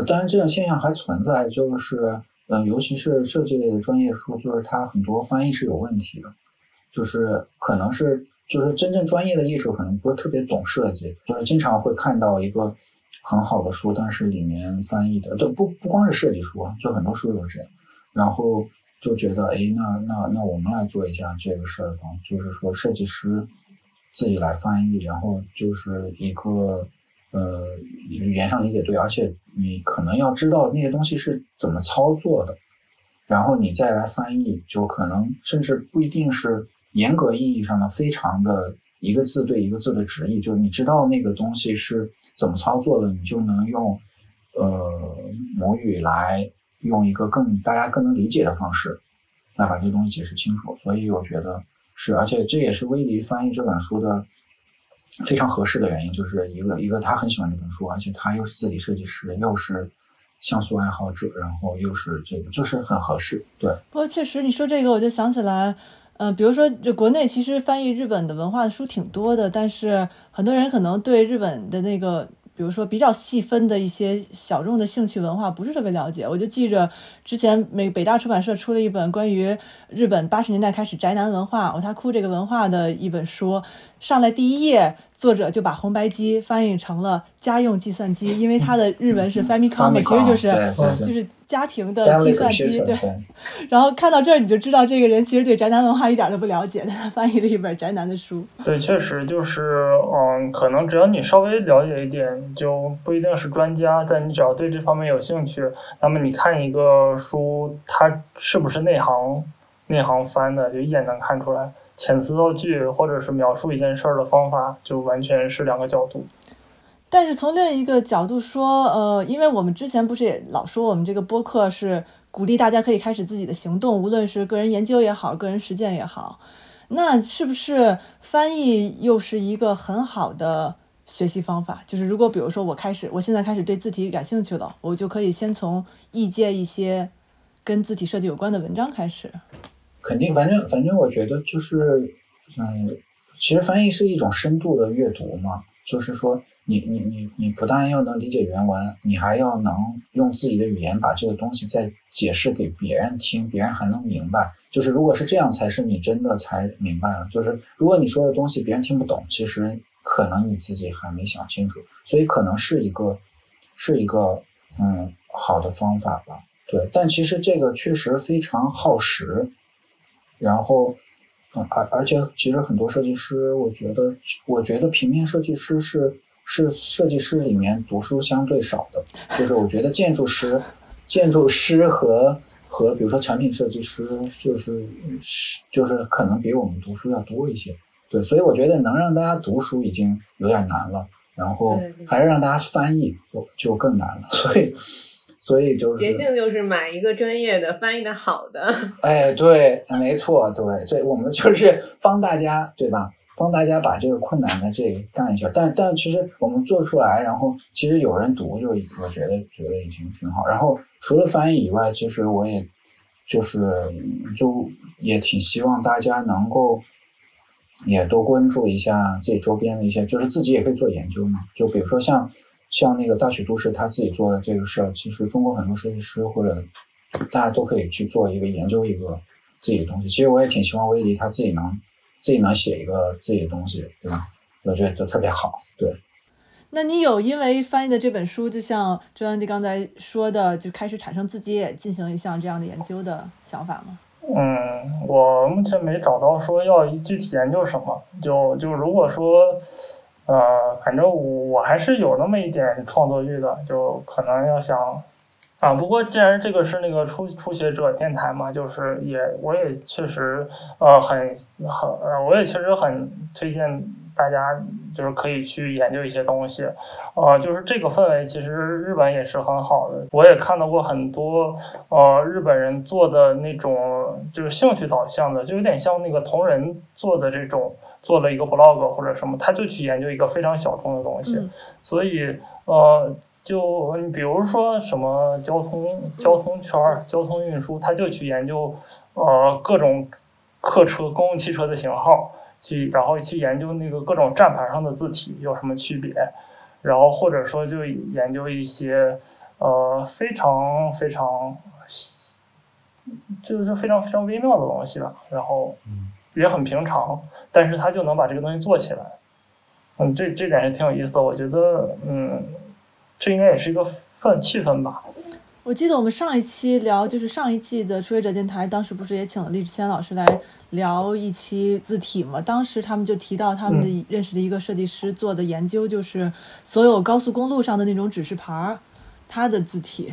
当然这种现象还存在，就是嗯，尤其是设计类的专业书，就是它很多翻译是有问题的。就是可能是就是真正专业的译者可能不是特别懂设计，就是经常会看到一个很好的书，但是里面翻译的都不不光是设计书，就很多书都是这样，然后。就觉得，哎，那那那我们来做一下这个事儿吧，就是说设计师自己来翻译，然后就是一个呃语言上理解对，而且你可能要知道那些东西是怎么操作的，然后你再来翻译，就可能甚至不一定是严格意义上的非常的一个字对一个字的直译，就是你知道那个东西是怎么操作的，你就能用呃母语来。用一个更大家更能理解的方式来把这些东西解释清楚，所以我觉得是，而且这也是威黎翻译这本书的非常合适的原因，就是一个一个他很喜欢这本书，而且他又是自己设计师，又是像素爱好者，然后又是这个，就是很合适。对，不过确实你说这个，我就想起来，呃，比如说就国内其实翻译日本的文化的书挺多的，但是很多人可能对日本的那个。比如说比较细分的一些小众的兴趣文化不是特别了解，我就记着之前美北大出版社出了一本关于日本八十年代开始宅男文化、我他哭这个文化的一本书，上来第一页。作者就把红白机翻译成了家用计算机，[laughs] 因为它的日文是 Famicom，其实就是就是家庭的计算机。对。[laughs] 然后看到这儿，你就知道这个人其实对宅男文化一点都不了解，但他翻译了一本宅男的书。对，确实就是，嗯，可能只要你稍微了解一点，就不一定是专家，但你只要对这方面有兴趣，那么你看一个书，它是不是内行内行翻的，就一眼能看出来。遣词造句，或者是描述一件事儿的方法，就完全是两个角度。但是从另一个角度说，呃，因为我们之前不是也老说我们这个播客是鼓励大家可以开始自己的行动，无论是个人研究也好，个人实践也好，那是不是翻译又是一个很好的学习方法？就是如果比如说我开始，我现在开始对字体感兴趣了，我就可以先从译介一些跟字体设计有关的文章开始。肯定，反正反正，我觉得就是，嗯，其实翻译是一种深度的阅读嘛，就是说，你你你你不但要能理解原文，你还要能用自己的语言把这个东西再解释给别人听，别人还能明白。就是如果是这样，才是你真的才明白了。就是如果你说的东西别人听不懂，其实可能你自己还没想清楚，所以可能是一个是一个嗯好的方法吧。对，但其实这个确实非常耗时。然后，嗯，而而且其实很多设计师，我觉得，我觉得平面设计师是是设计师里面读书相对少的，就是我觉得建筑师、建筑师和和比如说产品设计师，就是是就是可能比我们读书要多一些。对，所以我觉得能让大家读书已经有点难了，然后还是让大家翻译就就更难了，所以。所以就是捷径就是买一个专业的翻译的好的。[laughs] 哎，对，没错，对，所以我们就是帮大家，对吧？帮大家把这个困难的这干一下。但但其实我们做出来，然后其实有人读，就我觉得觉得已经挺好。然后除了翻译以外，其实我也就是就也挺希望大家能够也多关注一下自己周边的一些，就是自己也可以做研究嘛。就比如说像。像那个大曲都市他自己做的这个事儿，其实中国很多设计师或者大家都可以去做一个研究一个自己的东西。其实我也挺希望威迪他自己能自己能写一个自己的东西，对吧？我觉得就特别好。对。那你有因为翻译的这本书，就像周安迪刚才说的，就开始产生自己也进行一项这样的研究的想法吗？嗯，我目前没找到说要具体研究什么。就就如果说。呃，反正我我还是有那么一点创作欲的，就可能要想啊。不过既然这个是那个初初学者电台嘛，就是也我也确实呃很很呃，我也确实很推荐大家就是可以去研究一些东西，呃，就是这个氛围其实日本也是很好的。我也看到过很多呃日本人做的那种就是兴趣导向的，就有点像那个同人做的这种，做了一个 blog 或者什么，他就去研究一个非常小众的东西，所以呃。就你比如说什么交通交通圈儿、交通运输，他就去研究呃各种客车、公共汽车的型号，去然后去研究那个各种站牌上的字体有什么区别，然后或者说就研究一些呃非常非常就是非常非常微妙的东西吧，然后也很平常，但是他就能把这个东西做起来，嗯，这这点也挺有意思的，我觉得嗯。这应该也是一个氛气氛吧。我记得我们上一期聊，就是上一季的初学者电台，当时不是也请了李志谦老师来聊一期字体嘛？当时他们就提到他们的认识的一个设计师做的研究，就是所有高速公路上的那种指示牌儿，它的字体，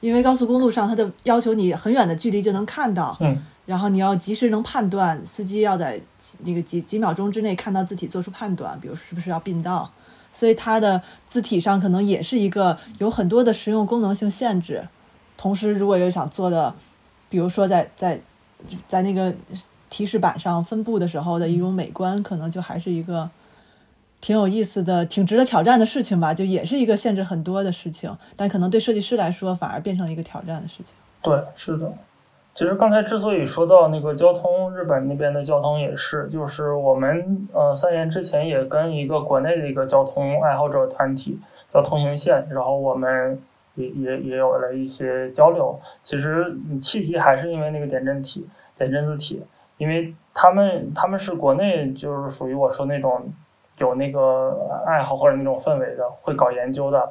因为高速公路上它的要求你很远的距离就能看到，嗯，然后你要及时能判断，司机要在那个几几秒钟之内看到字体做出判断，比如是不是要并道。所以它的字体上可能也是一个有很多的实用功能性限制，同时如果有想做的，比如说在在在那个提示板上分布的时候的一种美观，可能就还是一个挺有意思的、挺值得挑战的事情吧。就也是一个限制很多的事情，但可能对设计师来说反而变成一个挑战的事情。对，是的。其实刚才之所以说到那个交通，日本那边的交通也是，就是我们呃三年之前也跟一个国内的一个交通爱好者团体叫通行线，然后我们也也也有了一些交流。其实契机还是因为那个点阵体、点阵字体，因为他们他们是国内就是属于我说那种有那个爱好或者那种氛围的，会搞研究的，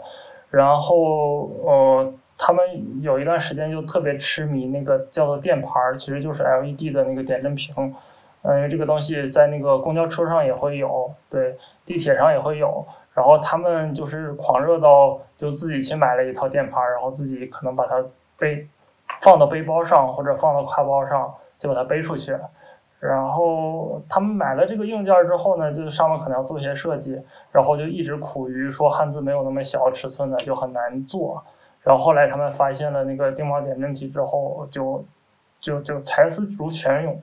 然后呃。他们有一段时间就特别痴迷那个叫做电牌，其实就是 LED 的那个点阵屏。嗯，这个东西在那个公交车上也会有，对，地铁上也会有。然后他们就是狂热到就自己去买了一套电牌，然后自己可能把它背放到背包上或者放到挎包上，就把它背出去。然后他们买了这个硬件之后呢，就上面可能要做一些设计，然后就一直苦于说汉字没有那么小尺寸的就很难做。然后后来他们发现了那个定锚点阵体之后，就就就才思如泉涌，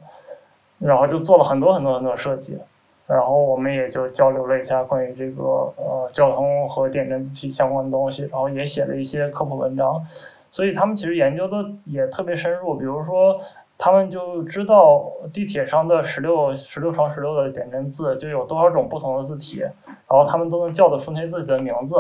然后就做了很多很多很多设计，然后我们也就交流了一下关于这个呃交通和点阵体相关的东西，然后也写了一些科普文章，所以他们其实研究的也特别深入，比如说他们就知道地铁上的十六十六乘十六的点阵字就有多少种不同的字体，然后他们都能叫得出那字体的名字，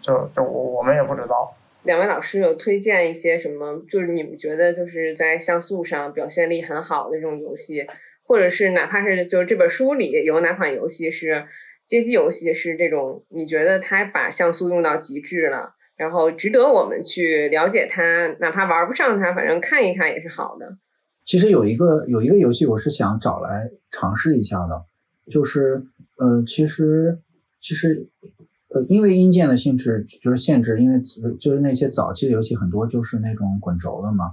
就就我我们也不知道。两位老师有推荐一些什么？就是你们觉得就是在像素上表现力很好的这种游戏，或者是哪怕是就是这本书里有哪款游戏是街机游戏，是这种你觉得它把像素用到极致了，然后值得我们去了解它，哪怕玩不上它，反正看一看也是好的。其实有一个有一个游戏，我是想找来尝试一下的，就是呃，其实其实。呃，因为硬件的性质就是限制，因为就是那些早期的游戏很多就是那种滚轴的嘛，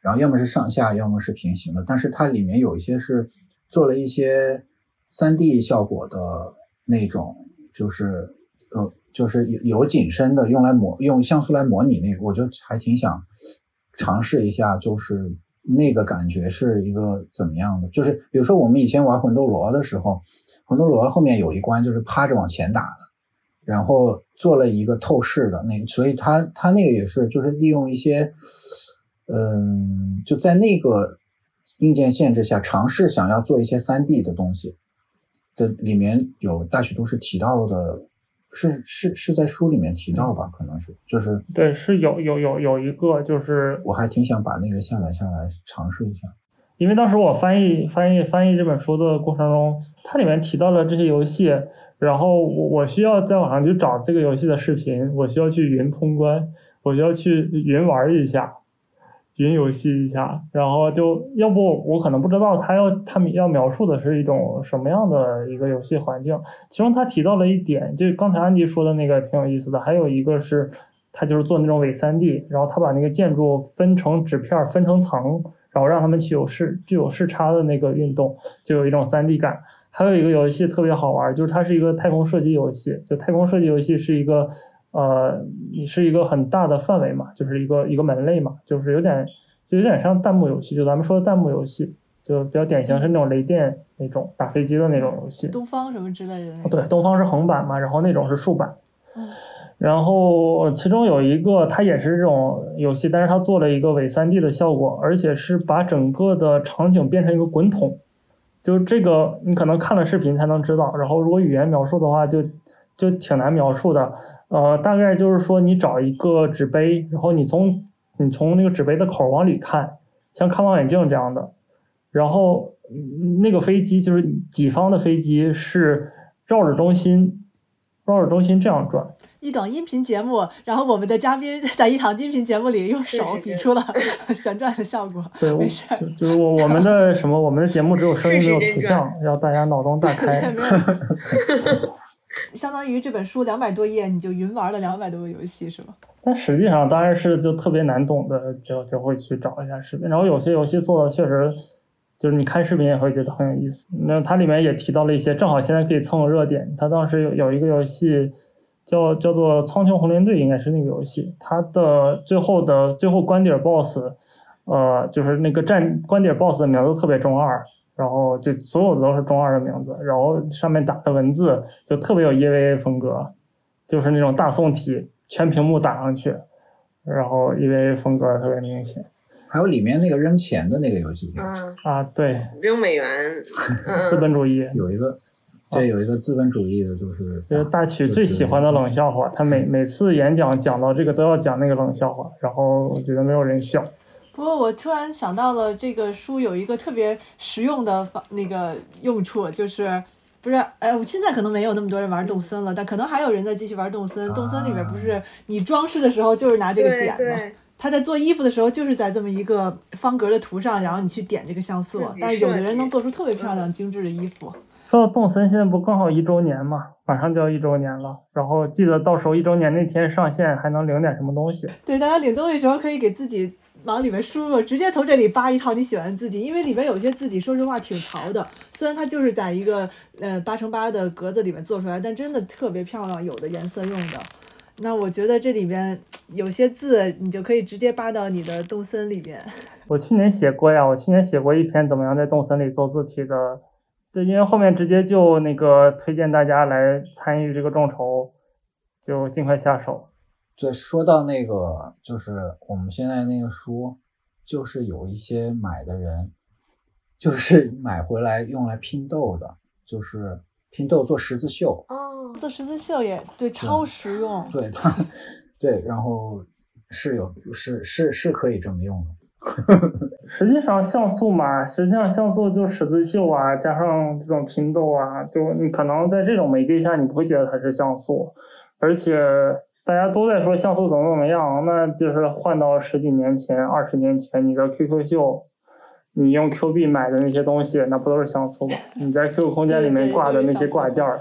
然后要么是上下，要么是平行的，但是它里面有一些是做了一些三 D 效果的那种，就是呃，就是有有景深的，用来模用像素来模拟那个，我就还挺想尝试一下，就是那个感觉是一个怎么样的？就是比如说我们以前玩魂斗罗的时候，魂斗罗后面有一关就是趴着往前打的。然后做了一个透视的那个，所以他他那个也是，就是利用一些，嗯，就在那个硬件限制下，尝试想要做一些三 D 的东西的里面有大许都是提到的，是是是在书里面提到吧？可能是就是对，是有有有有一个就是我还挺想把那个下载下来尝试一下，因为当时我翻译翻译翻译这本书的过程中，它里面提到了这些游戏。然后我我需要在网上去找这个游戏的视频，我需要去云通关，我需要去云玩一下，云游戏一下，然后就要不我可能不知道他要他们要描述的是一种什么样的一个游戏环境。其中他提到了一点，就刚才安迪说的那个挺有意思的，还有一个是他就是做那种伪三 D，然后他把那个建筑分成纸片分成层，然后让他们去有视具有视差的那个运动，就有一种三 D 感。还有一个游戏特别好玩，就是它是一个太空射击游戏。就太空射击游戏是一个，呃，你是一个很大的范围嘛，就是一个一个门类嘛，就是有点就有点像弹幕游戏，就咱们说的弹幕游戏，就比较典型是那种雷电那种打飞机的那种游戏。东方什么之类的。对，东方是横版嘛，然后那种是竖版。嗯。然后其中有一个，它也是这种游戏，但是它做了一个伪三 D 的效果，而且是把整个的场景变成一个滚筒。就这个，你可能看了视频才能知道。然后如果语言描述的话，就就挺难描述的。呃，大概就是说，你找一个纸杯，然后你从你从那个纸杯的口往里看，像看望远镜这样的。然后那个飞机就是己方的飞机是绕着中心。绕着中心这样转，一档音频节目，然后我们的嘉宾在一档音频节目里用手比出了 [laughs] 旋转的效果。对，没事。就是我我们的什么，我们的节目只有声音没有图像，要大家脑洞大开。[laughs] 相当于这本书两百多页，你就云玩了两百多个游戏，是吗？但实际上，当然是就特别难懂的，就就会去找一下视频。然后有些游戏做的确实。就是你看视频也会觉得很有意思。那它里面也提到了一些，正好现在可以蹭个热点。它当时有有一个游戏，叫叫做《苍穹红莲队》，应该是那个游戏。它的最后的最后关底 BOSS，呃，就是那个战关底 BOSS 的名字特别中二，然后就所有的都是中二的名字，然后上面打的文字就特别有 EVA 风格，就是那种大宋体，全屏幕打上去，然后 EVA 风格特别明显。还有里面那个扔钱的那个游戏，啊，对，扔美元，[laughs] 资本主义有一个，对，有一个资本主义的，就是就是大曲最喜欢的冷笑话，他每 [laughs] 每次演讲讲到这个都要讲那个冷笑话，然后我觉得没有人笑。不过我突然想到了这个书有一个特别实用的方那个用处，就是不是，哎，我现在可能没有那么多人玩动森了，但可能还有人在继续玩动森。动森里面不是你装饰的时候就是拿这个点吗？他在做衣服的时候，就是在这么一个方格的图上，然后你去点这个像素。但是有的人能做出特别漂亮、精致的衣服。说到动森，现在不刚好一周年嘛，马上就要一周年了。然后记得到时候一周年那天上线，还能领点什么东西。对，大家领东西的时候可以给自己往里面输入，直接从这里扒一套你喜欢的字体，因为里面有些字体，说实话挺潮的。虽然它就是在一个呃八乘八的格子里面做出来，但真的特别漂亮，有的颜色用的。那我觉得这里边有些字，你就可以直接扒到你的动森里边。[laughs] 我去年写过呀，我去年写过一篇怎么样在动森里做字体的。对，因为后面直接就那个推荐大家来参与这个众筹，就尽快下手。对，说到那个，就是我们现在那个书，就是有一些买的人，就是买回来用来拼豆的，就是拼豆做十字绣。做十字绣也对，超实用。对它，[laughs] 对，然后是有是是是可以这么用的。[laughs] 实际上像素嘛，实际上像素就十字绣啊，加上这种拼豆啊，就你可能在这种媒介下，你不会觉得它是像素。而且大家都在说像素怎么怎么样，那就是换到十几年前、二十年前，你的 QQ 秀，你用 Q 币买的那些东西，那不都是像素吗？你在 QQ 空间里面挂的那些挂件儿。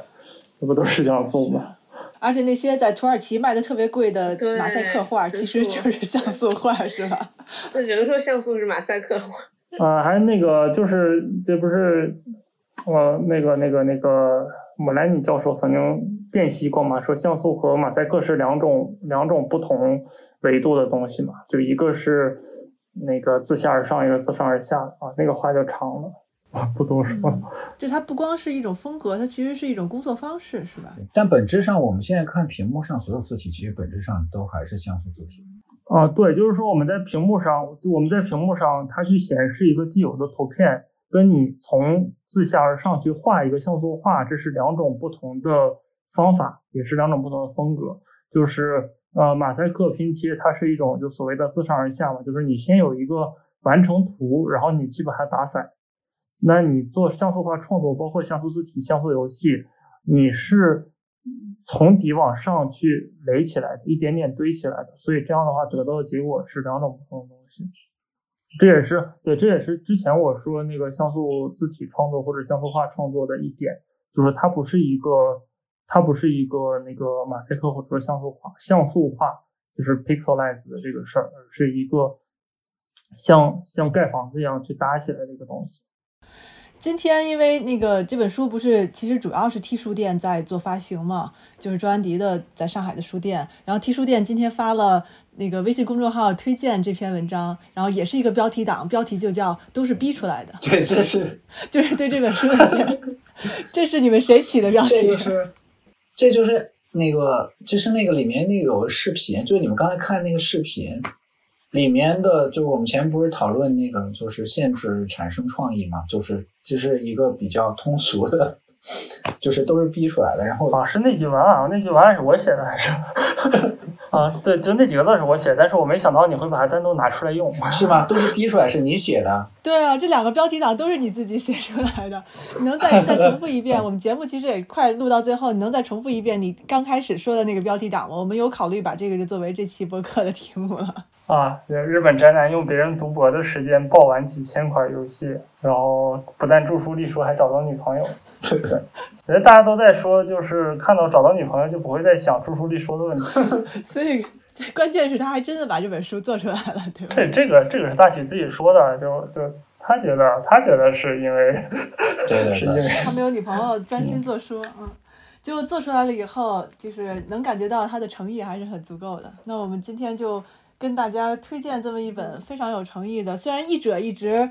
那不都是像素吗？而且那些在土耳其卖的特别贵的马赛克画，其实就是像素画，是吧？那只能说像素是马赛克画。啊，还那个就是，这不是我那个那个那个莫莱尼教授曾经辨析过嘛？说像素和马赛克是两种两种不同维度的东西嘛？就一个是那个自下而上，一个自上而下啊，那个话就长了。不多说，就它不光是一种风格，它其实是一种工作方式，是吧？但本质上，我们现在看屏幕上所有字体，其实本质上都还是像素字体。啊，对，就是说我们在屏幕上，我们在屏幕上，它去显示一个既有的图片，跟你从自下而上去画一个像素画，这是两种不同的方法，也是两种不同的风格。就是呃，马赛克拼贴，它是一种就所谓的自上而下嘛，就是你先有一个完成图，然后你去把它打散。那你做像素化创作，包括像素字体、像素游戏，你是从底往上去垒起来的，一点点堆起来的，所以这样的话得到的结果是两种不同的东西。这也是对，这也是之前我说那个像素字体创作或者像素化创作的一点，就是它不是一个，它不是一个那个马赛克或者说像素化、像素化，就是 pixelize 的这个事儿，是一个像像盖房子一样去搭起来的一个东西。今天因为那个这本书不是，其实主要是 T 书店在做发行嘛，就是周安迪的在上海的书店，然后 T 书店今天发了那个微信公众号推荐这篇文章，然后也是一个标题党，标题就叫都是逼出来的，对，这是就是对这本书的介，[laughs] 这是你们谁起的标题？这就是这就是那个就是那个里面那个有个视频，就是你们刚才看那个视频。里面的就我们前面不是讨论那个就是限制产生创意嘛，就是这是一个比较通俗的，就是都是逼出来的。然后啊，是那句文案，那句文案是我写的还是？[laughs] 啊，对，就那几个字是我写，但是我没想到你会把它单独拿出来用，[laughs] [laughs] 是吗？都是逼出来，是你写的？对啊，这两个标题党都是你自己写出来的。你能再 [laughs] 再重复一遍？我们节目其实也快录到最后，你能再重复一遍你刚开始说的那个标题党吗？我们有考虑把这个就作为这期播客的题目了。啊，日本宅男用别人读博的时间爆玩几千款游戏，然后不但著书立说，还找到女朋友。[laughs] 对，觉得大家都在说，就是看到找到女朋友就不会再想著书立说的问题。[laughs] 所以关键是他还真的把这本书做出来了，对吧？对，这个这个是大喜自己说的，就就他觉得他觉得是因为，[laughs] 对对对，他没有女朋友，专心做书，嗯，就做出来了以后，就是能感觉到他的诚意还是很足够的。那我们今天就。跟大家推荐这么一本非常有诚意的，虽然译者一直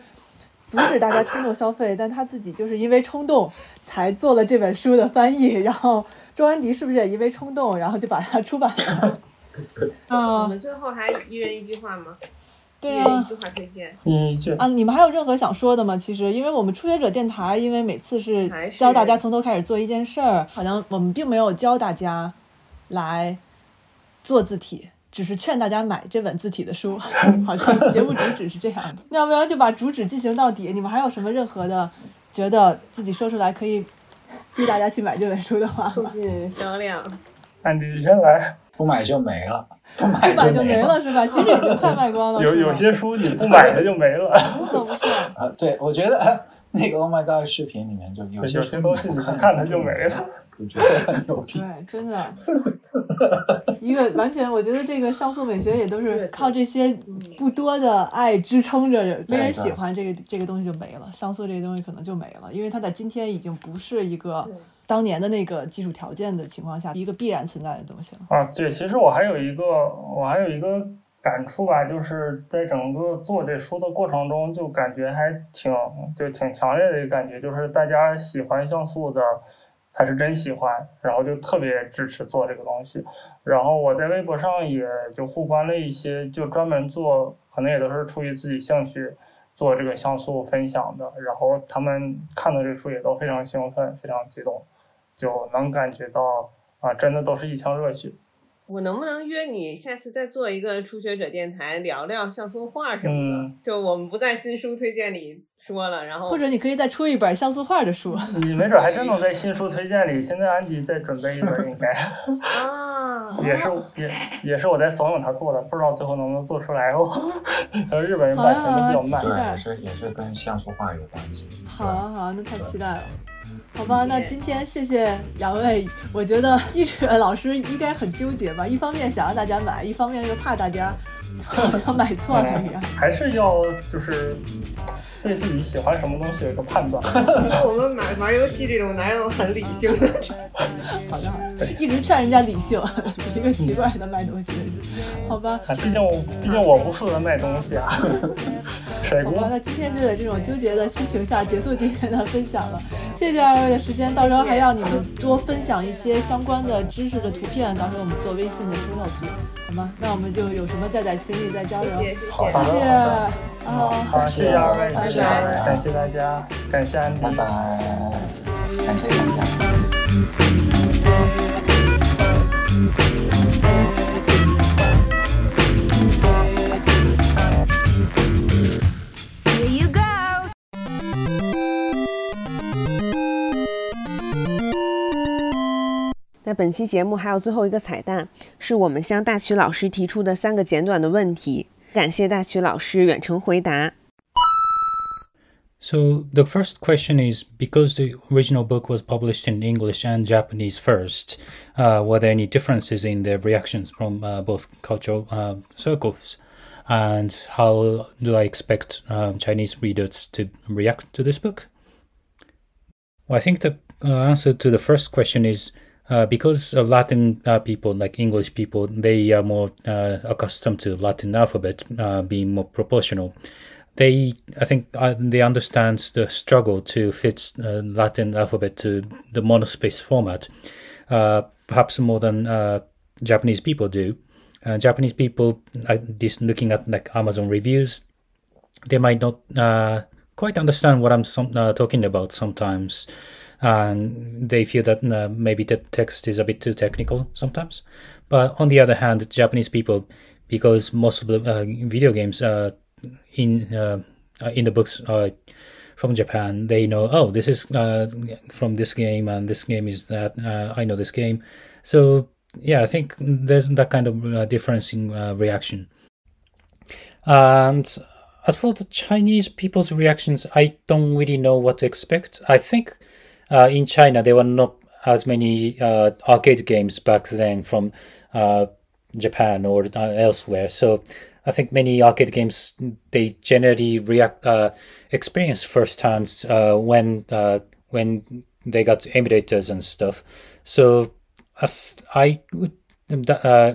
阻止大家冲动消费，但他自己就是因为冲动才做了这本书的翻译。然后周安迪是不是也因为冲动，然后就把它出版了？啊，[coughs] 我们最后还一人一句话吗？对啊，一句话推荐。一句啊，你们还有任何想说的吗？其实，因为我们初学者电台，因为每次是教大家从头开始做一件事儿，好像我们并没有教大家来做字体。只是劝大家买这本字体的书，[laughs] 好像节目主旨是这样的。那要不然就把主旨进行到底。你们还有什么任何的觉得自己说出来可以逼大家去买这本书的话？[laughs] 促进销量。那你先来。不买就没了。不买就没了是吧？其实已经快卖光了。[laughs] 有有些书你不买它就没了。不错不错。啊，对，我觉得那个 Oh My God 视频里面就有些东西你看它就没了。我觉得很牛逼。对，真的，一个完全，我觉得这个像素美学也都是靠这些不多的爱支撑着，没人喜欢这个这个东西就没了，像素这个东西可能就没了，因为它在今天已经不是一个当年的那个技术条件的情况下一个必然存在的东西了。啊，对，其实我还有一个我还有一个感触吧，就是在整个做这书的过程中，就感觉还挺就挺强烈的一个感觉，就是大家喜欢像素的。他是真喜欢，然后就特别支持做这个东西。然后我在微博上也就互关了一些，就专门做，可能也都是出于自己兴趣做这个像素分享的。然后他们看到这书也都非常兴奋，非常激动，就能感觉到啊，真的都是一腔热血。我能不能约你下次再做一个初学者电台，聊聊像素画什么的？就我们不在新书推荐里。说了，然后或者你可以再出一本像素画的书。你没准还真能在新书推荐里。现在安迪在准备一本，应该 [laughs] 啊，也是也也是我在怂恿他做的，不知道最后能不能做出来哦。[laughs] 呃，日本人版权都比较慢，对，也是也是跟像素画有关系。好啊好啊，那太期待了。好吧，那今天谢谢两位。我觉得一直老师应该很纠结吧，一方面想让大家买，一方面又怕大家 [laughs] 好像买错了一样。[laughs] 还是要就是。对自己喜欢什么东西有一个判断。[laughs] 我们买玩游戏这种哪有很理性的？好的，一直劝人家理性，一个奇怪的卖东西。好吧。毕竟我毕竟我不负责卖东西啊。好吧，那今天就在这种纠结的心情下结束今天的分享了。谢谢二位的时间，到时候还要你们多分享一些相关的知识的图片，到时候我们做微信的书到去，好吗？那我们就有什么再在群里再交流。好，谢谢。啊，好，谢谢二位。感谢大家，感谢安迪，拜拜，感谢大家。那本期节目还有最后一个彩蛋，是我们向大曲老师提出的三个简短的问题，感谢大曲老师远程回答。So the first question is because the original book was published in English and Japanese first, uh, were there any differences in the reactions from uh, both cultural uh, circles? And how do I expect um, Chinese readers to react to this book? Well, I think the uh, answer to the first question is uh, because Latin uh, people, like English people, they are more uh, accustomed to Latin alphabet uh, being more proportional. They, I think, uh, they understand the struggle to fit Latin alphabet to the monospace format, perhaps more than Japanese people do. Japanese people, this looking at like Amazon reviews, they might not quite understand what I'm some, talking about sometimes and they feel that uh, maybe the text is a bit too technical sometimes. But on the other hand, Japanese people, because most of the uh, video games uh, in uh, in the books are from Japan, they know oh this is uh, from this game and this game is that uh, I know this game. So yeah, I think there's that kind of difference in reaction. And as for the Chinese people's reactions, I don't really know what to expect. I think uh, in China, there were not as many uh, arcade games back then from uh, Japan or uh, elsewhere. So I think many arcade games they generally react uh, experience firsthand uh, when when they got emulators and stuff. So I would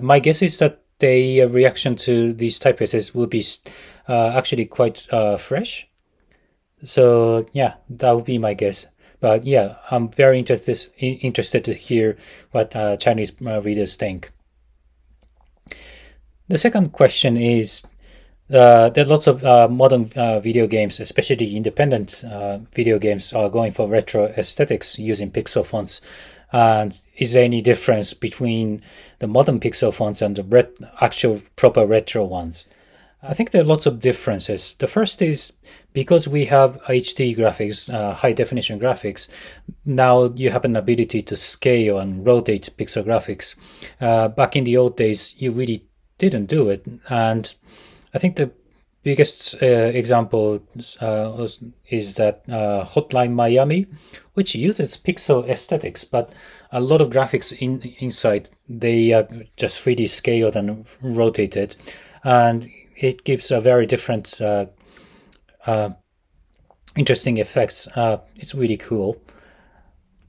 my guess is that the reaction to these typefaces will be actually quite fresh. So yeah, that would be my guess. But yeah, I'm very interested interested to hear what uh, Chinese uh, readers think. The second question is uh, there are lots of uh, modern uh, video games, especially independent uh, video games, are going for retro aesthetics using pixel fonts. And is there any difference between the modern pixel fonts and the ret- actual proper retro ones? I think there are lots of differences. The first is because we have HD graphics, uh, high definition graphics, now you have an ability to scale and rotate pixel graphics. Uh, back in the old days, you really didn't do it. And I think the biggest uh, example uh, is that uh, Hotline Miami, which uses pixel aesthetics, but a lot of graphics in inside they are just 3D scaled and rotated, and it gives a very different uh, interesting effects. Uh, it's really cool.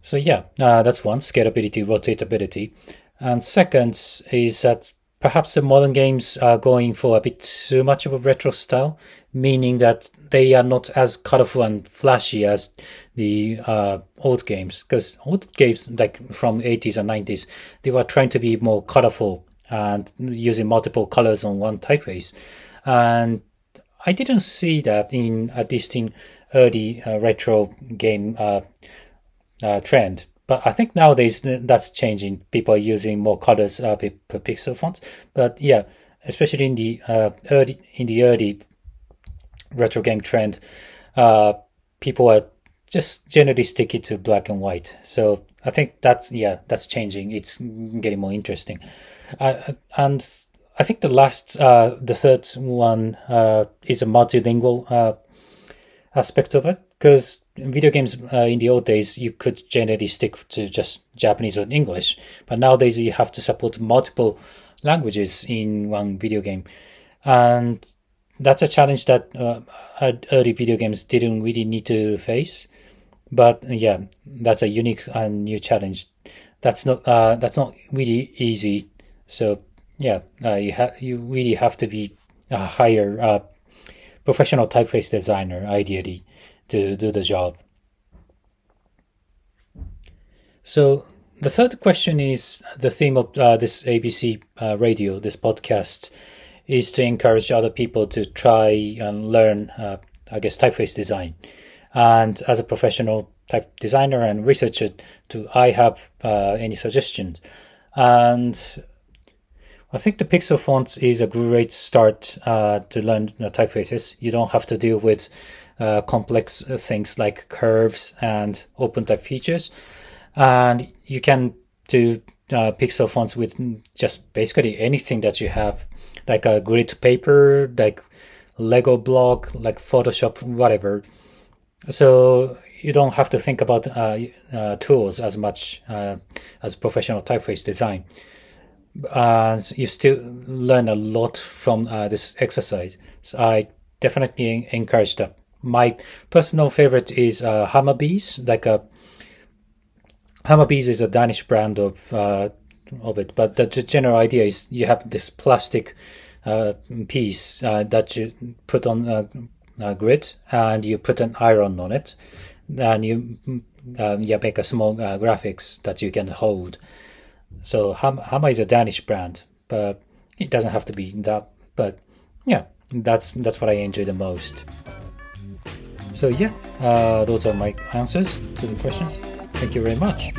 So yeah, uh, that's one scalability, rotatability, and second is that perhaps the modern games are going for a bit too much of a retro style, meaning that they are not as colorful and flashy as the uh, old games. Because old games, like from 80s and 90s, they were trying to be more colorful and using multiple colors on one typeface. And I didn't see that in a distinct early uh, retro game uh, uh, trend. But I think nowadays that's changing. People are using more colors uh, per, per pixel fonts. But yeah, especially in the uh, early in the early retro game trend, uh, people are just generally sticking to black and white. So I think that's yeah, that's changing. It's getting more interesting, and I think the last, uh, the third one uh, is a multilingual uh, aspect of it because video games uh, in the old days you could generally stick to just Japanese or English, but nowadays you have to support multiple languages in one video game, and that's a challenge that uh, early video games didn't really need to face. But yeah, that's a unique and new challenge. That's not uh, that's not really easy. So yeah, uh, you have you really have to be a higher uh, professional typeface designer, ideally, to do the job. So the third question is the theme of uh, this ABC uh, radio, this podcast, is to encourage other people to try and learn, uh, I guess, typeface design. And as a professional type designer and researcher, do I have uh, any suggestions? And I think the Pixel font is a great start uh, to learn typefaces. You don't have to deal with uh, complex uh, things like curves and open type features. And you can do uh, Pixel fonts with just basically anything that you have, like a grid paper, like Lego block, like Photoshop, whatever. So you don't have to think about uh, uh, tools as much as professional typeface design uh, you still learn a lot from uh, this exercise. So I definitely encourage that my personal favorite is uh, Hammerbees. Like a Hammerbees is a Danish brand of uh, of it, but the general idea is you have this plastic uh, piece uh, that you put on a, grid and you put an iron on it, and you um, you make a small uh, graphics that you can hold. So Hammer is a Danish brand, but it doesn't have to be that. But yeah, that's that's what I enjoy the most. So yeah, uh, those are my answers to the questions. Thank you very much.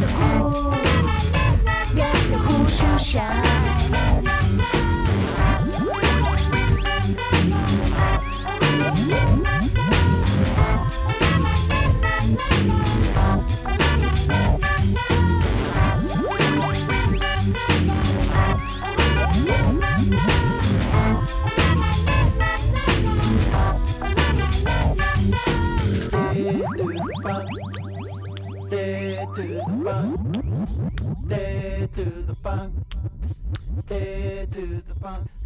The cool, get the cool shoe shine. Get the cool, get the bang. They do the bang.